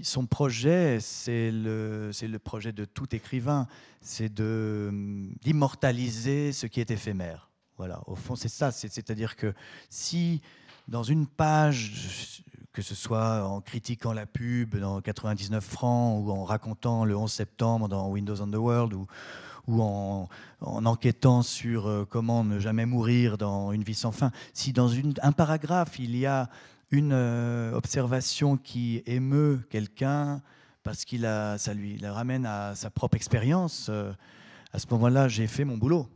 Speaker 2: son projet, c'est le, le projet de tout écrivain, c'est d'immortaliser ce qui est éphémère. Voilà, au fond, c'est ça. C'est-à-dire que si dans une page, que ce soit en critiquant la pub dans 99 francs ou en racontant le 11 septembre dans Windows on the World ou, ou en, enquêtant sur comment ne jamais mourir dans une vie sans fin. Si dans un paragraphe, il y a une observation qui émeut quelqu'un parce qu'il a, ça lui le ramène à sa propre expérience, à ce moment-là, j'ai fait mon boulot.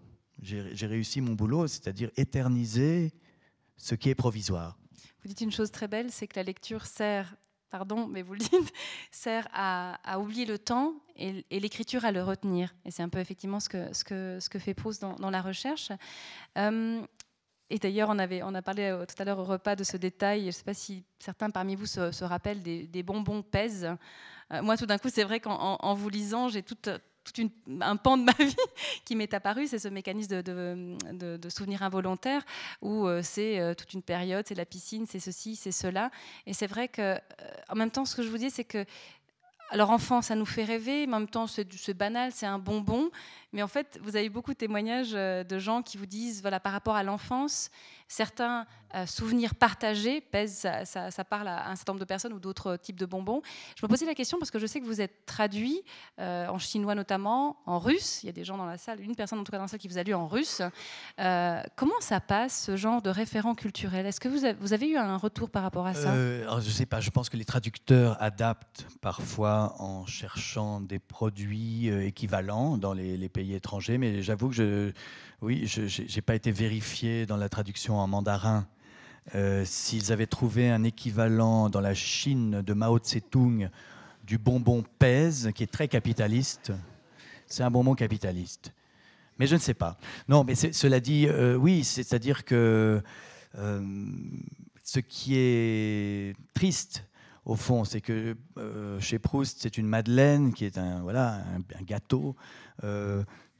Speaker 2: J'ai réussi mon boulot, c'est-à-dire éterniser ce qui est provisoire.
Speaker 1: Vous dites une chose très belle, c'est que la lecture sert, pardon, mais vous le dites, sert à, oublier le temps et, l'écriture à le retenir. Et c'est un peu effectivement ce que, ce que, ce que fait Proust dans, la recherche. Euh, et d'ailleurs, on, avait, on a parlé euh, tout à l'heure au repas de ce détail. Je ne sais pas si certains parmi vous se, rappellent des, bonbons pèse. Euh, moi, tout d'un coup, c'est vrai qu'en vous lisant, j'ai toute tout un pan de ma vie qui m'est apparu, c'est ce mécanisme de, de, souvenir involontaire où euh, c'est euh, toute une période, c'est la piscine, c'est ceci, c'est cela. Et c'est vrai que, euh, en même temps, ce que je vous dis, c'est que alors enfant, ça nous fait rêver, mais en même temps c'est banal, c'est un bonbon. Mais en fait, vous avez beaucoup de témoignages de gens qui vous disent, voilà, par rapport à l'enfance, certains euh, souvenirs partagés pèsent, ça, parle à un certain nombre de personnes ou d'autres types de bonbons. Je me posais la question parce que je sais que vous êtes traduit euh, en chinois notamment, en russe. Il y a des gens dans la salle, une personne en tout cas dans la salle qui vous a lu en russe. Euh, comment ça passe ce genre de référent culturel? Est-ce que vous avez, eu un retour par rapport à ça?
Speaker 2: Je ne sais pas. Je pense que les traducteurs adaptent parfois en cherchant des produits équivalents dans les pays étrangers, mais j'avoue que je oui, je n'ai pas été vérifié dans la traduction en mandarin. Euh, s'ils avaient trouvé un équivalent dans la Chine de Mao Tse-tung du bonbon pèse, qui est très capitaliste. C'est un bonbon capitaliste. Mais je ne sais pas. Non, mais cela dit, euh, oui, c'est-à-dire que euh, ce qui est triste, au fond, c'est que chez Proust, c'est une madeleine qui est un, voilà, un, gâteau.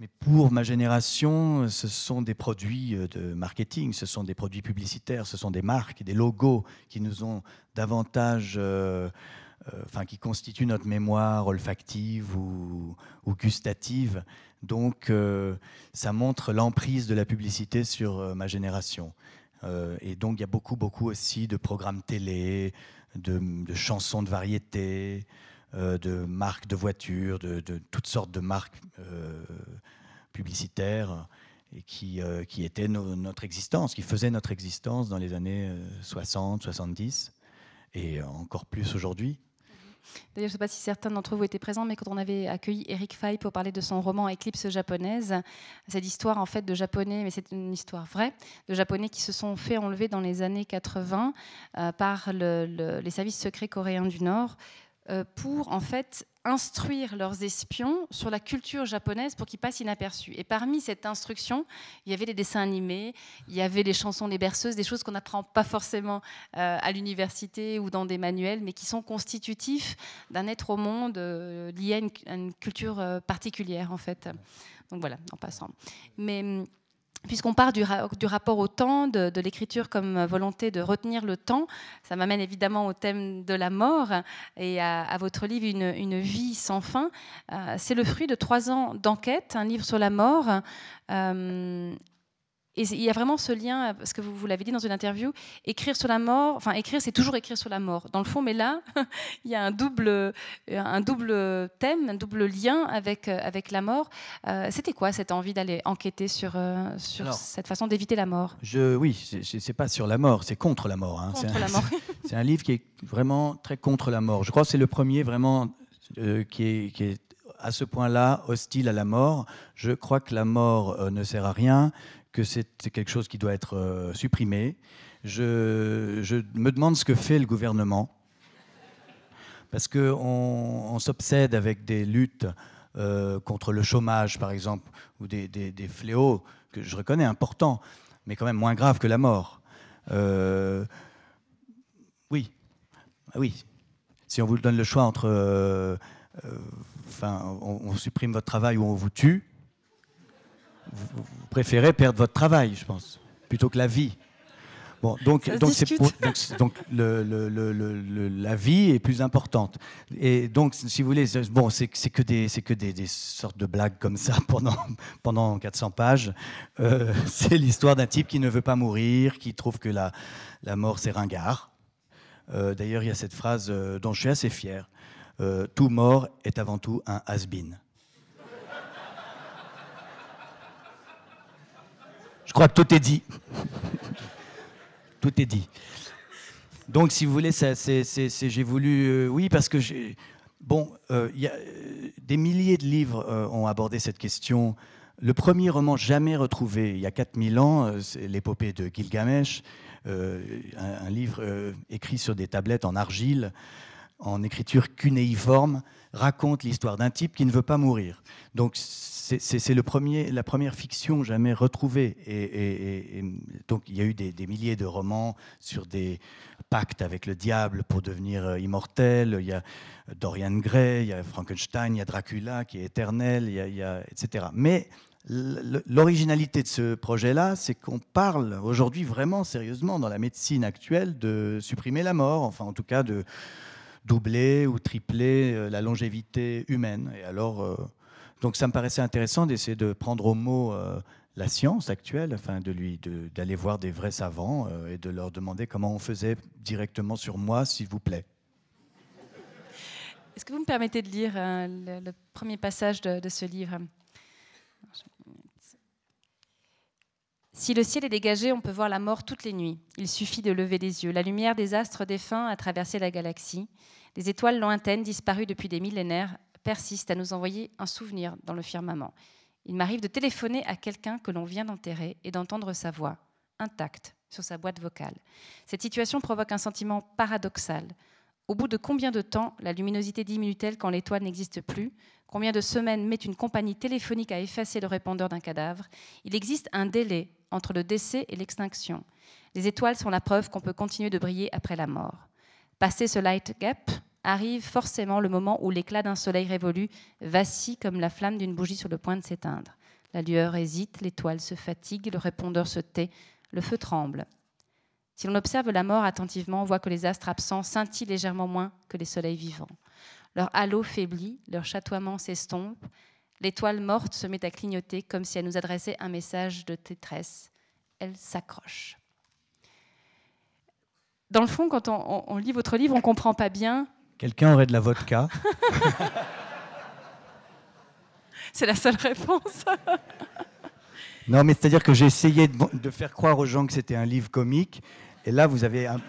Speaker 2: Mais pour ma génération, ce sont des produits euh, de marketing, ce sont des produits publicitaires, ce sont des marques, des logos qui nous ont davantage, euh, euh, enfin, qui constituent notre mémoire olfactive ou, gustative. Donc, ça montre l'emprise de la publicité sur ma génération. et donc, il y a beaucoup, beaucoup aussi de programmes télé, de, chansons de variété, de marques de voitures, de, toutes sortes de marques publicitaires et qui, euh, qui étaient notre existence, qui faisaient notre existence dans les années 60, euh, 70 et encore plus aujourd'hui.
Speaker 1: D'ailleurs, je ne sais pas si certains d'entre vous étaient présents, mais quand on avait accueilli Eric Fay pour parler de son roman Éclipse japonaise, cette histoire en fait de japonais, mais c'est une histoire vraie, de japonais qui se sont fait enlever dans les années 80 euh, par les services secrets coréens du Nord euh, pour en fait instruire leurs espions sur la culture japonaise pour qu'ils passent inaperçus. Et parmi cette instruction, il y avait des dessins animés, il y avait des chansons les berceuses, des choses qu'on n'apprend pas forcément euh, à l'université ou dans des manuels, mais qui sont constitutifs d'un être au monde euh, lié à une, culture particulière en fait. Donc voilà, en passant. Mais hum, Puisqu'on part du, rapport au temps, de, l'écriture comme volonté de retenir le temps, ça m'amène évidemment au thème de la mort et à, votre livre une, vie sans fin. Euh, c'est le fruit de trois ans d'enquête, un livre sur la mort. Euh, et il y a vraiment ce lien, parce que vous, vous l'avez dit dans une interview, écrire sur la mort, enfin écrire c'est toujours écrire sur la mort, dans le fond, mais là, il y a un double, un double thème, un double lien avec, euh, avec la mort. Euh, c'était quoi cette envie d'aller enquêter sur, euh, sur cette façon d'éviter la mort?
Speaker 2: je, Oui, c'est pas sur la mort, c'est contre la mort. Hein.
Speaker 1: Contre la mort.
Speaker 2: c'est un livre qui est vraiment très contre la mort. Je crois que c'est le premier vraiment qui, est, qui est à ce point-là hostile à la mort. Je crois que la mort ne sert à rien, que c'est quelque chose qui doit être euh, supprimé. Je, me demande ce que fait le gouvernement. Parce qu'on on, s'obsède avec des luttes euh, contre le chômage, par exemple, ou des, fléaux que je reconnais importants, mais quand même moins graves que la mort. Euh, oui, oui. Si on vous donne le choix entre, enfin, on supprime votre travail ou on vous tue, vous, préférez perdre votre travail, je pense, plutôt que la vie. Bon, donc, donc, donc, le, la vie est plus importante. Et donc, si vous voulez, bon, c'est que, des, que des, des, sortes de blagues comme ça pendant, pendant 400 pages. Euh, c'est l'histoire d'un type qui ne veut pas mourir, qui trouve que la, la mort, c'est ringard. Euh, d'ailleurs, il y a cette phrase euh, dont je suis assez fier. tout mort est avant tout un has-been. Je crois que tout est dit. tout est dit. Donc, si vous voulez, j'ai voulu. Euh, oui, parce que. Bon, euh, y a, euh, des milliers de livres ont abordé cette question. Le premier roman jamais retrouvé, il y a 4000 ans, c'est l'épopée de Gilgamesh, un, un, livre écrit sur des tablettes en argile, en écriture cunéiforme, raconte l'histoire d'un type qui ne veut pas mourir. Donc, c'est la première fiction jamais retrouvée. Et, donc, il y a eu des, milliers de romans sur des pactes avec le diable pour devenir euh, immortel. Il y a Dorian Gray, il y a Frankenstein, il y a Dracula qui est éternel, etc. Mais l'originalité de ce projet-là, c'est qu'on parle aujourd'hui vraiment sérieusement dans la médecine actuelle de supprimer la mort, enfin en tout cas de doubler ou tripler euh, la longévité humaine. Et alors, euh, donc ça me paraissait intéressant d'essayer de prendre au mot euh, la science actuelle, afin de lui d'aller voir des vrais savants et de leur demander comment on faisait directement sur moi, s'il vous plaît.
Speaker 1: Est-ce que vous me permettez de lire le, premier passage de ce livre? Si le ciel est dégagé, on peut voir la mort toutes les nuits. Il suffit de lever les yeux. La lumière des astres défunts a traversé la galaxie. Des étoiles lointaines, disparues depuis des millénaires, persiste à nous envoyer un souvenir dans le firmament. Il m'arrive de téléphoner à quelqu'un que l'on vient d'enterrer et d'entendre sa voix, intacte, sur sa boîte vocale. Cette situation provoque un sentiment paradoxal. Au bout de combien de temps la luminosité diminue-t-elle quand l'étoile n'existe plus? Combien de semaines met une compagnie téléphonique à effacer le répondeur d'un cadavre? Il existe un délai entre le décès et l'extinction. Les étoiles sont la preuve qu'on peut continuer de briller après la mort. Passé ce light gap, arrive forcément le moment où l'éclat d'un soleil révolu vacille comme la flamme d'une bougie sur le point de s'éteindre. La lueur hésite, l'étoile se fatigue, le répondeur se tait, le feu tremble. Si l'on observe la mort attentivement, on voit que les astres absents scintillent légèrement moins que les soleils vivants. Leur halo faiblit, leur chatoiement s'estompe, l'étoile morte se met à clignoter comme si elle nous adressait un message de détresse. Elle s'accroche. Dans le fond, quand on, on lit votre livre, on ne comprend pas bien
Speaker 2: Quelqu'un aurait de la vodka
Speaker 1: C'est la seule réponse.
Speaker 2: non, mais c'est-à-dire que j'ai essayé de, faire croire aux gens que c'était un livre comique, et là, vous avez un,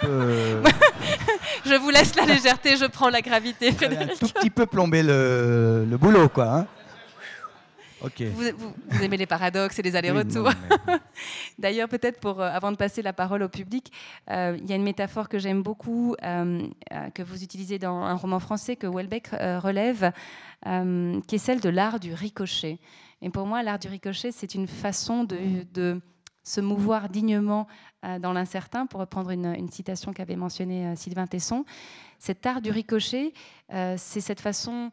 Speaker 2: peu... Euh,
Speaker 1: je vous laisse la légèreté, je prends la gravité,
Speaker 2: Frédéric. Un tout petit peu plombé le, le boulot, quoi. Hein
Speaker 1: vous, aimez les paradoxes et les allers-retours. D'ailleurs, peut-être pour, euh, avant de passer la parole au public, euh, il y a une métaphore que j'aime beaucoup, euh, que vous utilisez dans un roman français que Welbeck relève, qui est celle de l'art du ricochet. Et pour moi, l'art du ricochet, c'est une façon de, se mouvoir dignement dans l'incertain, pour reprendre une, citation qu'avait mentionnée Sylvain Tesson. Cet art du ricochet, c'est cette façon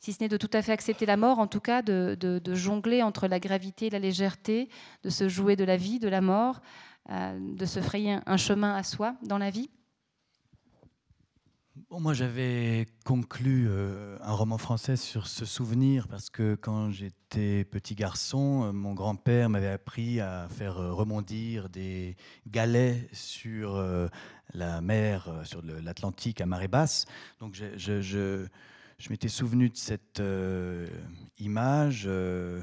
Speaker 1: si ce n'est de tout à fait accepter la mort, en tout cas de, jongler entre la gravité et la légèreté, de se jouer de la vie, de la mort, euh, de se frayer un chemin à soi dans la vie
Speaker 2: Moi, j'avais conclu euh, un roman français sur ce souvenir parce que quand j'étais petit garçon, euh, mon grand-père m'avait appris à faire rebondir des galets sur la mer, sur l'Atlantique à marée basse. Donc, je m'étais souvenu de cette euh, image, euh,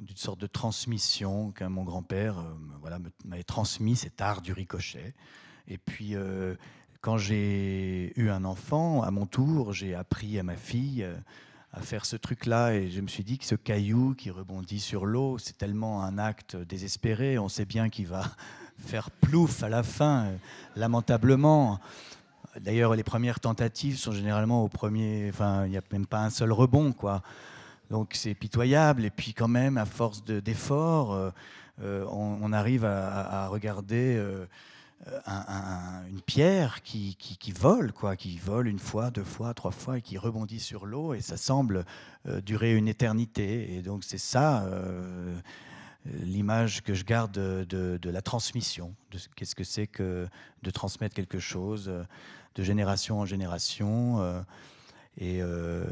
Speaker 2: d'une sorte de transmission qu'un mon grand-père euh, m'avait transmis, cet art du ricochet. Et puis, quand j'ai eu un enfant, à mon tour, j'ai appris à ma fille à faire ce truc-là et je me suis dit que ce caillou qui rebondit sur l'eau, c'est tellement un acte désespéré, on sait bien qu'il va faire plouf à la fin, lamentablement. D'ailleurs, les premières tentatives sont généralement au premier. Enfin, il n'y a même pas un seul rebond, quoi. Donc c'est pitoyable. Et puis quand même, à force d'efforts, euh, euh, on, arrive à, regarder euh, une pierre qui, vole, quoi, qui vole une fois, deux fois, trois fois et qui rebondit sur l'eau. Et ça semble durer une éternité. Et donc c'est ça l'image que je garde de, de la transmission. Qu'est-ce que c'est que de transmettre quelque chose de génération en génération euh, euh,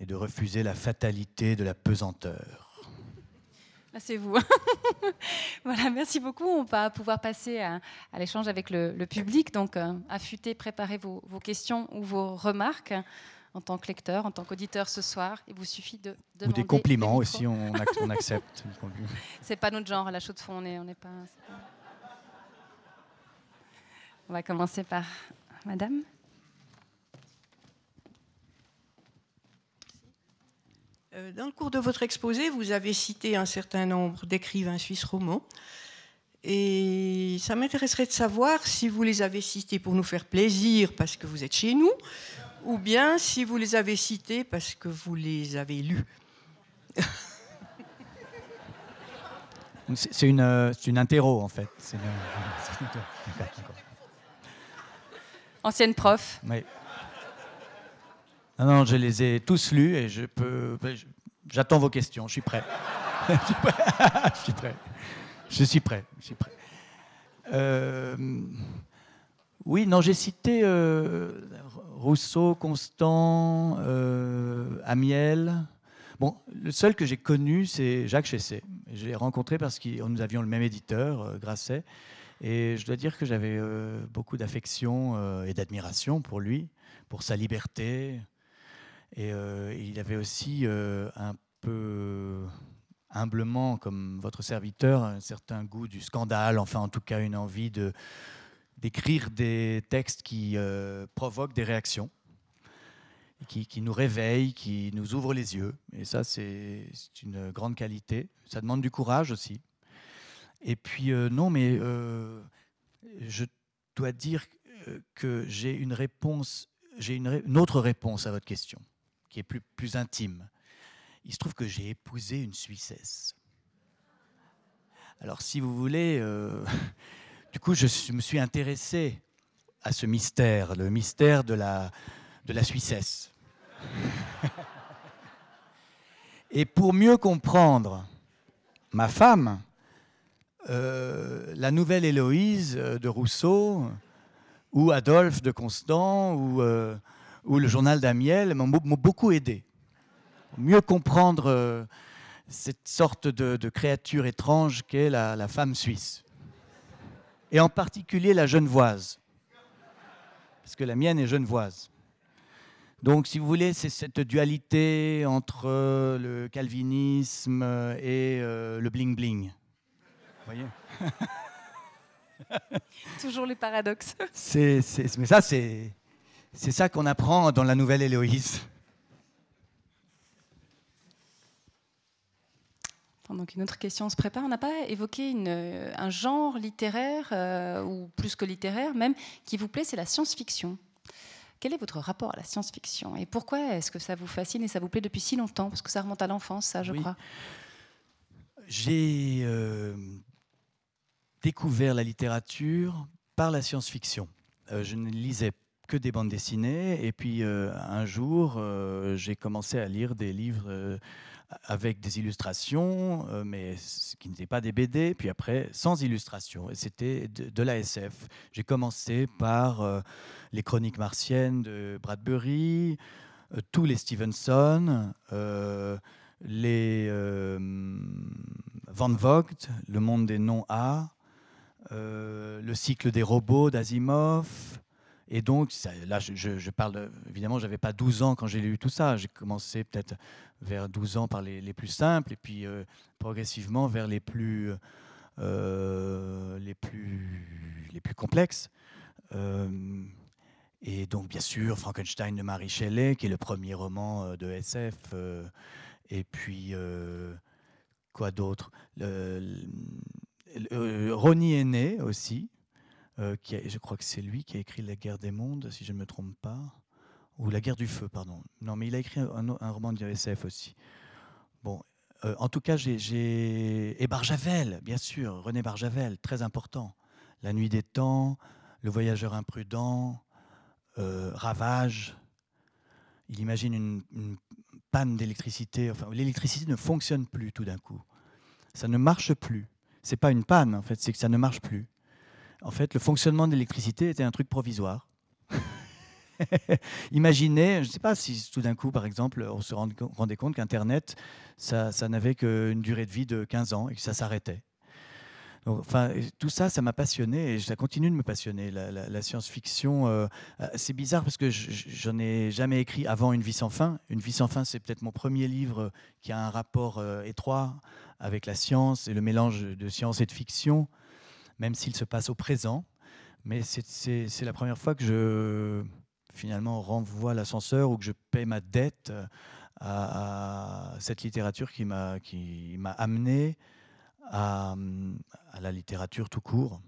Speaker 2: et, de refuser la fatalité de la pesanteur.
Speaker 1: C'est vous. voilà, merci beaucoup. On va pouvoir passer à, l'échange avec le, public. Donc, euh, affûtez, préparez vos, questions ou vos remarques. en tant que lecteur, en tant qu'auditeur ce soir. Il vous suffit de demander.
Speaker 2: Ou des compliments aussi, on, on accepte.
Speaker 1: c'est pas notre genre, la chaude de fond, on n'est pas, pas. On va commencer par Madame.
Speaker 3: Dans le cours de votre exposé, vous avez cité un certain nombre d'écrivains suisses romans. Et ça m'intéresserait de savoir si vous les avez cités pour nous faire plaisir parce que vous êtes chez nous, ou bien si vous les avez cités parce que vous les avez lus.
Speaker 2: C'est une, euh, une interro en fait.
Speaker 1: Ancienne prof.
Speaker 2: Oui. Non, non, je les ai tous lus et je peux. J'attends vos questions. Je suis prêt. je suis prêt. je suis prêt. Je suis prêt. Euh, oui, non, j'ai cité euh, Rousseau, Constant, euh, Amiel. Bon, le seul que j'ai connu, c'est Jacques Chessé. Je l'ai rencontré parce que nous avions le même éditeur, Grasset. Et je dois dire que j'avais beaucoup d'affection et d'admiration pour lui, pour sa liberté, et euh, il avait aussi euh, un peu humblement, comme votre serviteur, un certain goût du scandale, enfin en tout cas une envie d'écrire des textes qui euh, provoquent des réactions, qui, nous réveillent, qui nous ouvrent les yeux. Et ça, c'est, une grande qualité. Ça demande du courage aussi. Et puis, non, mais je dois dire que j'ai une réponse, j'ai une autre réponse à votre question qui est plus, intime. Il se trouve que j'ai épousé une Suissesse. Alors, si vous voulez, euh, du coup, je me suis intéressé à ce mystère, le mystère de la, Suissesse. Et pour mieux comprendre ma femme, euh, la nouvelle Héloïse de Rousseau, ou Adolphe de Constant, ou euh, ou le journal d'Amiel m'ont beaucoup aidé. Mieux comprendre euh, cette sorte de, créature étrange qu'est la, femme suisse. Et en particulier la genevoise. Parce que la mienne est genevoise. Donc, si vous voulez, c'est cette dualité entre le calvinisme et euh, le bling-bling. Vous voyez
Speaker 1: Toujours les paradoxes.
Speaker 2: mais ça, c'est c'est ça qu'on apprend dans la nouvelle Héloïse.
Speaker 1: Pendant qu'une autre question se prépare, on n'a pas évoqué un genre littéraire, euh, ou plus que littéraire même, qui vous plaît, c'est la science-fiction. Quel est votre rapport à la science-fiction Et pourquoi est-ce que ça vous fascine et ça vous plaît depuis si longtemps? Parce que ça remonte à l'enfance, ça, je crois.
Speaker 2: J'ai euh, découvert la littérature par la science-fiction. Euh, je ne lisais pas que des bandes dessinées. Et puis euh, un jour, euh, j'ai commencé à lire des livres euh, avec des illustrations, mais qui n'étaient pas des BD. Puis après, sans illustration. Et c'était de, la SF. J'ai commencé par les Chroniques martiennes de Bradbury, tous les Stevenson. les Van Vogt, Le monde des noms-A, le cycle des robots d'Asimov, et donc, là, je, parle, évidemment, je n'avais pas 12 ans quand j'ai lu tout ça. J'ai commencé peut-être vers 12 ans par les, plus simples, et puis euh, progressivement vers les plus, euh, les plus, les plus complexes. Euh, et donc, bien sûr, Frankenstein de Marie Shelley, qui est le premier roman de SF. et puis, quoi d'autre? Ronnie Aîné aussi, euh, je crois que c'est lui qui a écrit La guerre des mondes, si je ne me trompe pas. Ou La guerre du feu, pardon. Non, mais il a écrit un, roman de SF aussi. Bon, euh, en tout cas, j'ai. Et Barjavel, bien sûr, René Barjavel, très important. La nuit des temps, Le voyageur imprudent, euh, Ravage. Il imagine une, une panne d'électricité. Enfin, l'électricité ne fonctionne plus tout d'un coup. Ça ne marche plus. C'est pas une panne, en fait, c'est que ça ne marche plus en fait, le fonctionnement de l'électricité était un truc provisoire. Imaginez, je ne sais pas si tout d'un coup, par exemple, on se rendait compte qu'Internet, ça, n'avait qu'une durée de vie de 15 ans et que ça s'arrêtait. enfin, tout ça, ça m'a passionné et ça continue de me passionner. La, science-fiction, c'est bizarre parce que j'en ai jamais écrit avant Une vie sans fin. Une vie sans fin, c'est peut-être mon premier livre qui a un rapport étroit avec la science et le mélange de science et de fiction, même s'il se passe au présent. Mais c'est la première fois que je finalement renvoie l'ascenseur ou que je paie ma dette à, cette littérature qui m'a amené à, la littérature tout court.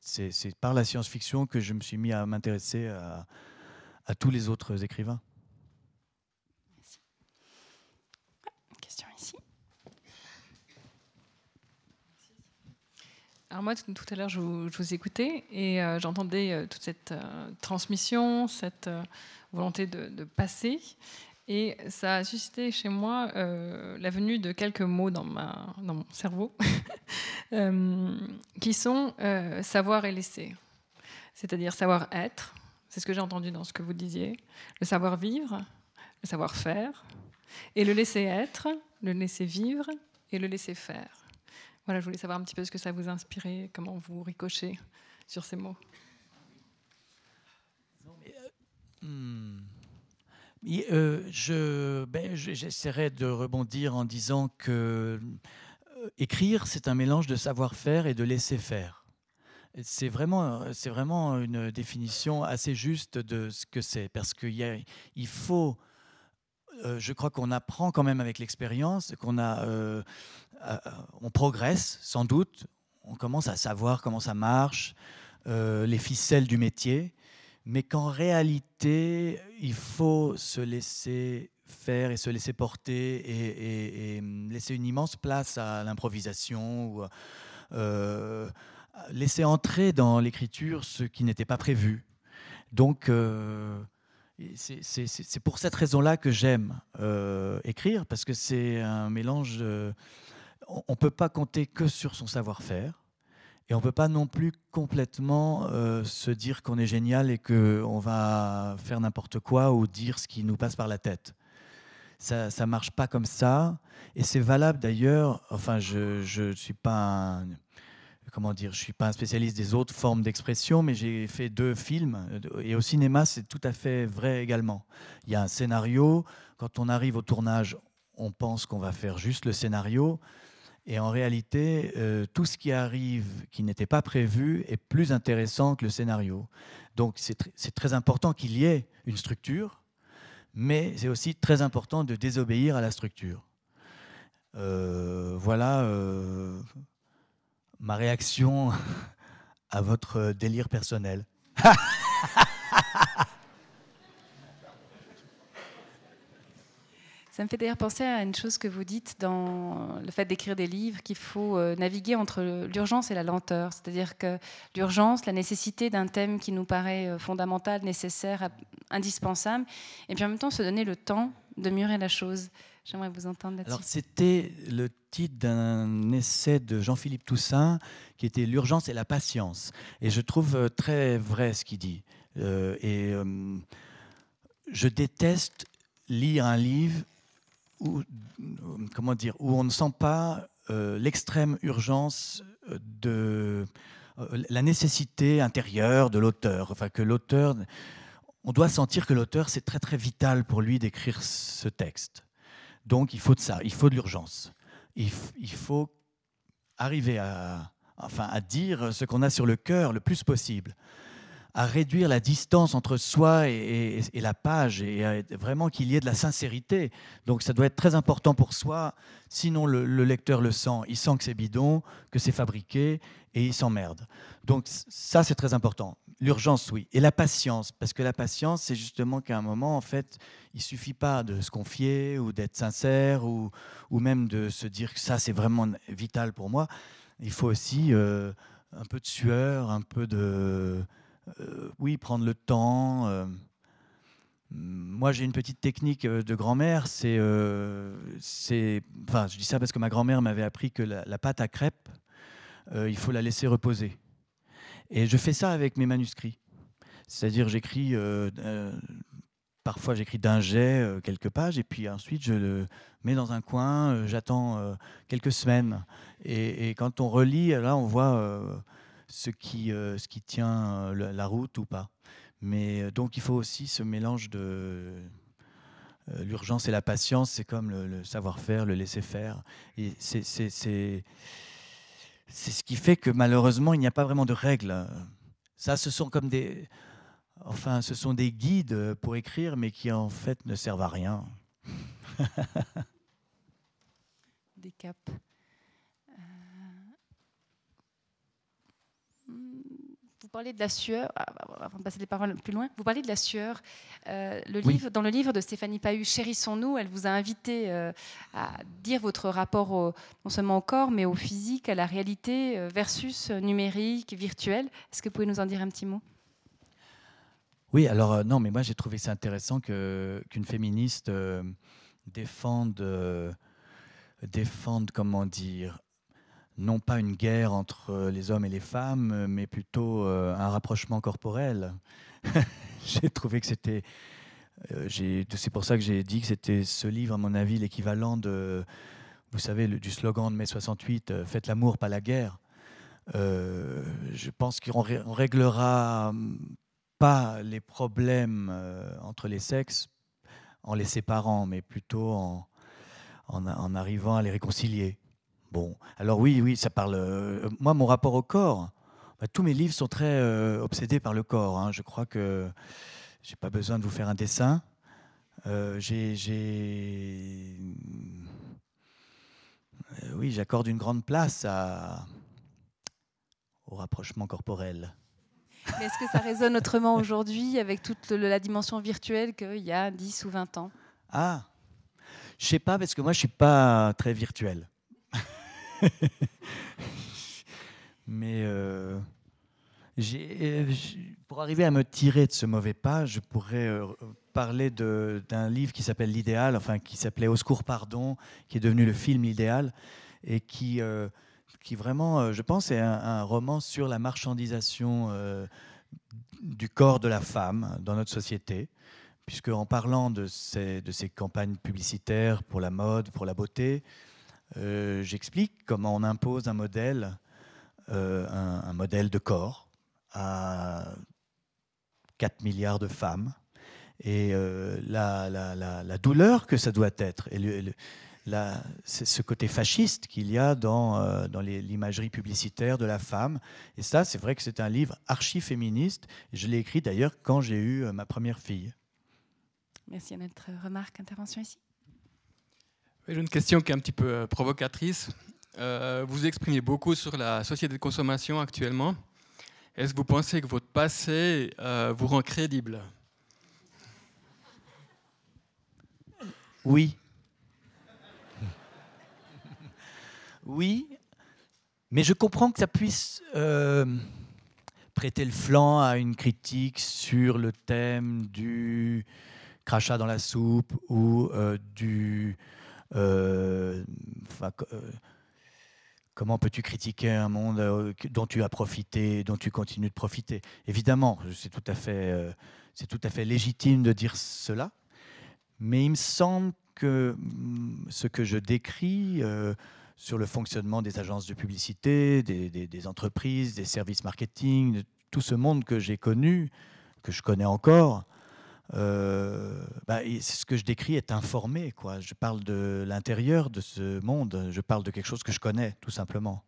Speaker 2: C'est par la science-fiction que je me suis mis à m'intéresser à tous les autres écrivains.
Speaker 4: Alors moi, tout à l'heure, je, vous écoutais et euh, j'entendais euh, toute cette euh, transmission, cette volonté de, passer. Et ça a suscité chez moi la venue de quelques mots dans, mon cerveau, qui sont savoir et laisser. C'est-à-dire savoir être, c'est ce que j'ai entendu dans ce que vous disiez, le savoir vivre, le savoir faire, et le laisser être, le laisser vivre et le laisser faire. Voilà, je voulais savoir un petit peu ce que ça vous inspirait, comment vous ricochez sur ces mots.
Speaker 2: Euh, hmm. euh, je, ben, j'essaierai de rebondir en disant que euh, écrire, c'est un mélange de savoir-faire et de laisser faire. C'est vraiment, c'est vraiment une définition assez juste de ce que c'est, parce qu'il il faut je crois qu'on apprend quand même avec l'expérience, qu'on a, euh, euh, on progresse sans doute, on commence à savoir comment ça marche, les ficelles du métier, mais qu'en réalité, il faut se laisser faire et se laisser porter et, laisser une immense place à l'improvisation ou laisser entrer dans l'écriture ce qui n'était pas prévu. Donc, c'est pour cette raison-là que j'aime euh, écrire, parce que c'est un mélange. On ne peut pas compter que sur son savoir-faire, et on ne peut pas non plus complètement euh, se dire qu'on est génial et qu'on va faire n'importe quoi ou dire ce qui nous passe par la tête. Ça ne marche pas comme ça, et c'est valable d'ailleurs. Enfin, je ne suis je suis pas un spécialiste des autres formes d'expression, mais j'ai fait deux films et au cinéma c'est tout à fait vrai également. Il y a un scénario. Quand on arrive au tournage, on pense qu'on va faire juste le scénario. Et en réalité, euh, tout ce qui arrive qui n'était pas prévu est plus intéressant que le scénario. Donc c'est très important qu'il y ait une structure, mais c'est aussi très important de désobéir à la structure. Euh, voilà euh, ma réaction à votre délire personnel.
Speaker 1: Ça me fait d'ailleurs penser à une chose que vous dites dans le fait d'écrire des livres, qu'il faut euh, naviguer entre l'urgence et la lenteur. C'est-à-dire que l'urgence, la nécessité d'un thème qui nous paraît euh, fondamental, nécessaire, indispensable, et puis en même temps se donner le temps de mûrir la chose. J'aimerais vous entendre là-dessus.
Speaker 2: Alors, c'était le titre d'un essai de Jean-Philippe Toussaint qui était L'urgence et la patience. Et je trouve euh, très vrai ce qu'il dit. Et je déteste lire un livre où, comment dire, où on ne sent pas l'extrême urgence de la nécessité intérieure de l'auteur. Enfin, que l'auteur. On doit sentir que l'auteur, c'est très très vital pour lui d'écrire ce texte. Donc il faut de ça, il faut de l'urgence. Il, faut arriver à, enfin, à dire ce qu'on a sur le cœur le plus possible, à réduire la distance entre soi et, la page, et vraiment qu'il y ait de la sincérité. Donc ça doit être très important pour soi, sinon le, le lecteur le sent, il sent que c'est bidon, que c'est fabriqué, et il s'emmerde. Donc ça, c'est très important. L'urgence, oui. Et la patience, parce que la patience, c'est justement qu'à un moment, en fait, il suffit pas de se confier ou d'être sincère ou, ou même de se dire que ça, c'est vraiment vital pour moi. Il faut aussi euh, un peu de sueur, un peu de... Euh, oui, prendre le temps. Euh. moi, j'ai une petite technique de grand-mère. C'est, c'est, je dis ça parce que ma grand-mère m'avait appris que la, pâte à crêpes, il faut la laisser reposer. Et je fais ça avec mes manuscrits. C'est-à-dire, j'écris parfois j'écris d'un jet euh, quelques pages et puis ensuite je le mets dans un coin, euh, j'attends euh, quelques semaines. Et, quand on relit, là on voit ce, qui, ce qui tient la route ou pas. Mais donc il faut aussi ce mélange de l'urgence et la patience, c'est comme le, savoir-faire, le laisser-faire. Et c'est c'est ce qui fait que malheureusement il n'y a pas vraiment de règles. Ça, ce sont comme des Enfin, ce sont des guides pour écrire, mais qui en fait ne servent à rien.
Speaker 1: des caps. Vous parlez de la sueur, ah, bah, avant de passer les paroles plus loin, vous parlez de la sueur. Euh, le livre, dans le livre de Stéphanie Pahu, Chérissons-nous, elle vous a invité euh, à dire votre rapport non seulement au corps, mais au physique, à la réalité versus numérique, virtuel. Est-ce que vous pouvez nous en dire un petit mot?
Speaker 2: Oui, alors euh, non, mais moi j'ai trouvé ça intéressant qu'une féministe euh, défende, euh, défende, comment dire, non pas une guerre entre les hommes et les femmes, mais plutôt un rapprochement corporel. j'ai trouvé que c'était. c'est pour ça que j'ai dit que c'était ce livre, à mon avis, l'équivalent de, vous savez, du slogan de mai 68, Faites l'amour, pas la guerre. je pense qu'on réglera pas les problèmes euh, entre les sexes en les séparant, mais plutôt en, en, arrivant à les réconcilier. Bon, alors oui, oui, ça parle. Euh, moi, mon rapport au corps, bah, tous mes livres sont très euh, obsédés par le corps. Hein. Je crois que j'ai pas besoin de vous faire un dessin. j'ai, oui, j'accorde une grande place à, au rapprochement corporel.
Speaker 1: Est-ce que ça résonne autrement aujourd'hui avec toute la dimension virtuelle qu'il y a 10 ou 20 ans?
Speaker 2: Ah, je sais pas, parce que moi, je suis pas très virtuel. Mais euh, pour arriver à me tirer de ce mauvais pas, je pourrais euh, parler d'un livre qui s'appelle L'idéal, enfin qui s'appelait Au secours, pardon, qui est devenu le film L'idéal, et qui... Euh, vraiment, euh, je pense, est un, roman sur la marchandisation euh, du corps de la femme dans notre société, puisque en parlant de ces campagnes publicitaires pour la mode, pour la beauté, euh, j'explique comment on impose un modèle, un, modèle de corps à 4 milliards de femmes et la, la, douleur que ça doit être. Et le, ce côté fasciste qu'il y a dans, euh, dans l'imagerie publicitaire de la femme. Et ça, c'est vrai que c'est un livre archi-féministe. Je l'ai écrit d'ailleurs quand j'ai eu euh, ma première fille.
Speaker 1: Merci à notre remarque, intervention ici.
Speaker 5: J'ai une question qui est un petit peu euh, provocatrice. vous exprimez beaucoup sur la société de consommation actuellement. Est-ce que vous pensez que votre passé vous rend crédible?
Speaker 2: Oui. Oui, mais je comprends que ça puisse euh, prêter le flanc à une critique sur le thème du crachat dans la soupe ou euh, du... Euh, comment peux-tu critiquer un monde dont tu as profité, dont tu continues de profiter? Évidemment, c'est tout, à fait, légitime de dire cela, mais il me semble que mm, ce que je décris sur le fonctionnement des agences de publicité, des, entreprises, des services marketing, de tout ce monde que j'ai connu, que je connais encore. Euh, bah, ce que je décris est informé. Quoi. Je parle de l'intérieur de ce monde, je parle de quelque chose que je connais, tout simplement.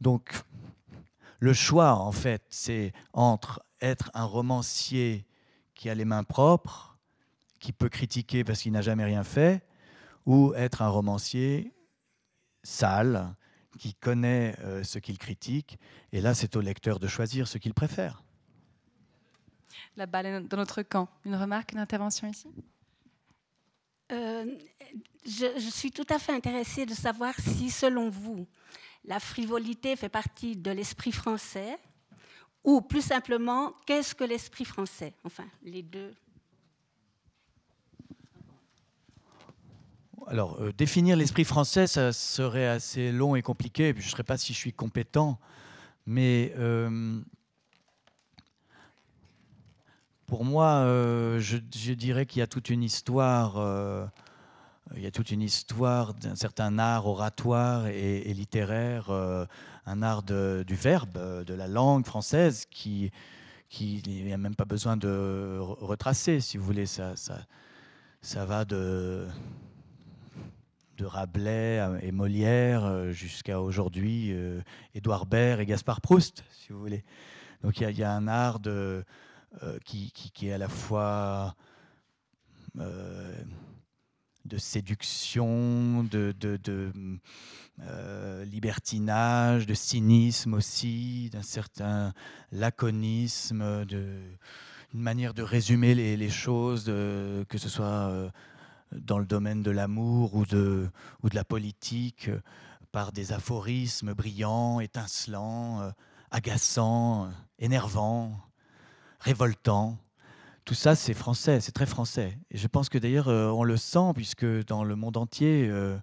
Speaker 2: Donc, le choix, en fait, c'est entre être un romancier qui a les mains propres, qui peut critiquer parce qu'il n'a jamais rien fait, ou être un romancier sale, qui connaît euh, ce qu'il critique. Et là, c'est au lecteur de choisir ce qu'il préfère.
Speaker 1: La balle est dans notre camp. Une remarque, une intervention ici?
Speaker 6: Euh, je, je, suis tout à fait intéressée de savoir si, selon vous, la frivolité fait partie de l'esprit français ou plus simplement, qu'est-ce que l'esprit français? Enfin, les deux.
Speaker 2: Alors, euh, définir l'esprit français, ça serait assez long et compliqué, je ne sais pas si je suis compétent, mais euh, pour moi, euh, je, dirais qu'il y a toute une histoire. Euh, il y a toute une histoire d'un certain art oratoire et, littéraire, euh, un art du verbe, de la langue française, qui, qui n'y a même pas besoin de retracer, si vous voulez. Ça, va de, de Rabelais et Molière jusqu'à aujourd'hui, Édouard Baird et Gaspard Proust, si vous voulez. Donc il y, a un art de, euh, qui, est à la fois euh, de séduction, de, euh, libertinage, de cynisme aussi, d'un certain laconisme, de, manière de résumer les, choses, que ce soit dans le domaine de l'amour ou de, ou de la politique, par des aphorismes brillants, étincelants, agaçants, énervants révoltant. Tout ça, c'est français, c'est très français. Et je pense que d'ailleurs, euh, on le sent, puisque dans le monde entier, euh,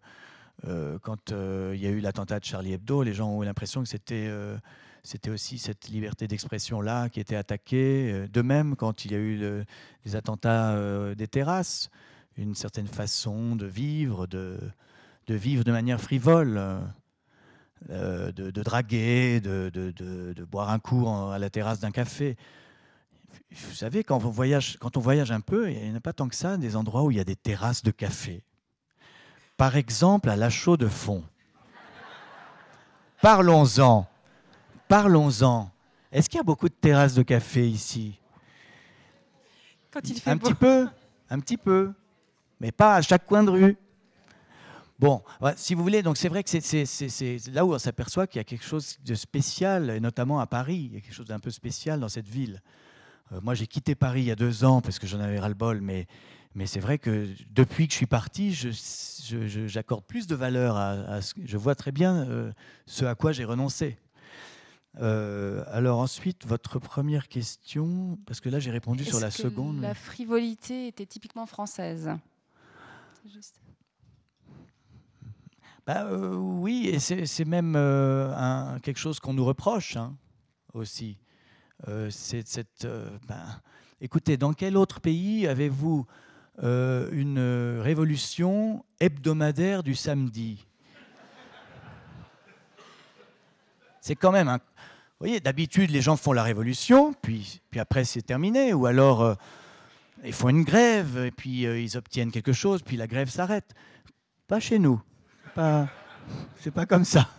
Speaker 2: euh, quand il y a eu l'attentat de Charlie Hebdo, les gens ont eu l'impression que c'était aussi cette liberté d'expression-là qui était attaquée. De même, quand il y a eu les attentats des terrasses, une certaine façon de vivre, de, vivre de manière frivole. de, draguer, de, boire un coup à la terrasse d'un café vous savez, quand on, voyage, quand on voyage un peu, il n'y en a pas tant que ça, des endroits où il y a des terrasses de café. Par exemple, à La Chaux de Fonds. Parlons-en. Parlons-en. Est-ce qu'il y a beaucoup de terrasses de café ici?
Speaker 1: Quand il fait
Speaker 2: Un petit peu, un petit peu, mais pas à chaque coin de rue. Bon, si vous voulez, donc c'est vrai que c'est là où on s'aperçoit qu'il y a quelque chose de spécial, et notamment à Paris, il y a quelque chose d'un peu spécial dans cette ville. Euh, moi, j'ai quitté Paris il y a deux ans parce que j'en avais ras-le-bol, mais, mais c'est vrai que depuis que je suis parti, j'accorde plus de valeur à, ce Je vois très bien euh, ce à quoi j'ai renoncé. Euh, alors ensuite, votre première question, parce que là j'ai répondu sur la que seconde.
Speaker 1: La frivolité était typiquement française?
Speaker 2: Juste. Bah, oui, et c'est même un, quelque chose qu'on nous reproche hein, aussi. Euh. Euh, ben, écoutez, dans quel autre pays avez-vous euh, une révolution hebdomadaire du samedi? C'est quand même. Vous voyez, d'habitude, les gens font la révolution, puis, puis après, c'est terminé. Ou alors, ils font une grève, et puis ils obtiennent quelque chose, puis la grève s'arrête. Pas chez nous. Pas, c'est pas comme ça.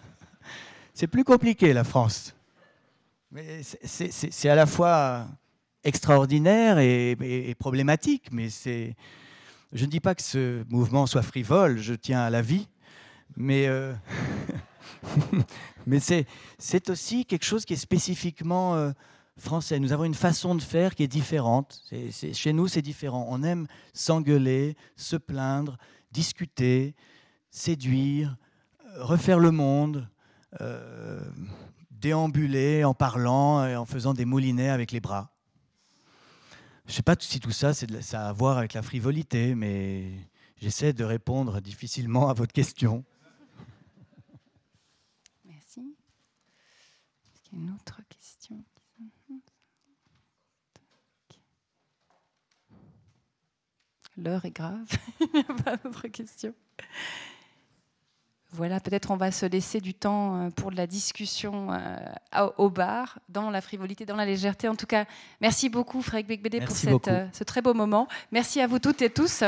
Speaker 2: C'est plus compliqué, la France. C'est à la fois extraordinaire et, problématique, mais. Je ne dis pas que ce mouvement soit frivole, je tiens à la vie, mais, euh, c'est aussi quelque chose qui est spécifiquement euh, français. Nous avons une façon de faire qui est différente. chez nous, c'est différent. On aime s'engueuler, se plaindre, discuter, séduire, refaire le monde. Euh, déambuler en parlant et en faisant des moulinets avec les bras. Je ne sais pas si tout ça, c'est ça a à voir avec la frivolité, mais j'essaie de répondre difficilement à votre question.
Speaker 1: Merci. Est-ce qu'il y a une autre question L'heure est grave. Il n'y a pas d'autres questions. Voilà, peut-être on va se laisser du temps euh, pour de la discussion euh, au bar, dans la frivolité, dans la légèreté. En tout cas, merci beaucoup, Frédéric Becbédé, pour cette, euh, ce très beau moment. Merci à vous toutes et tous.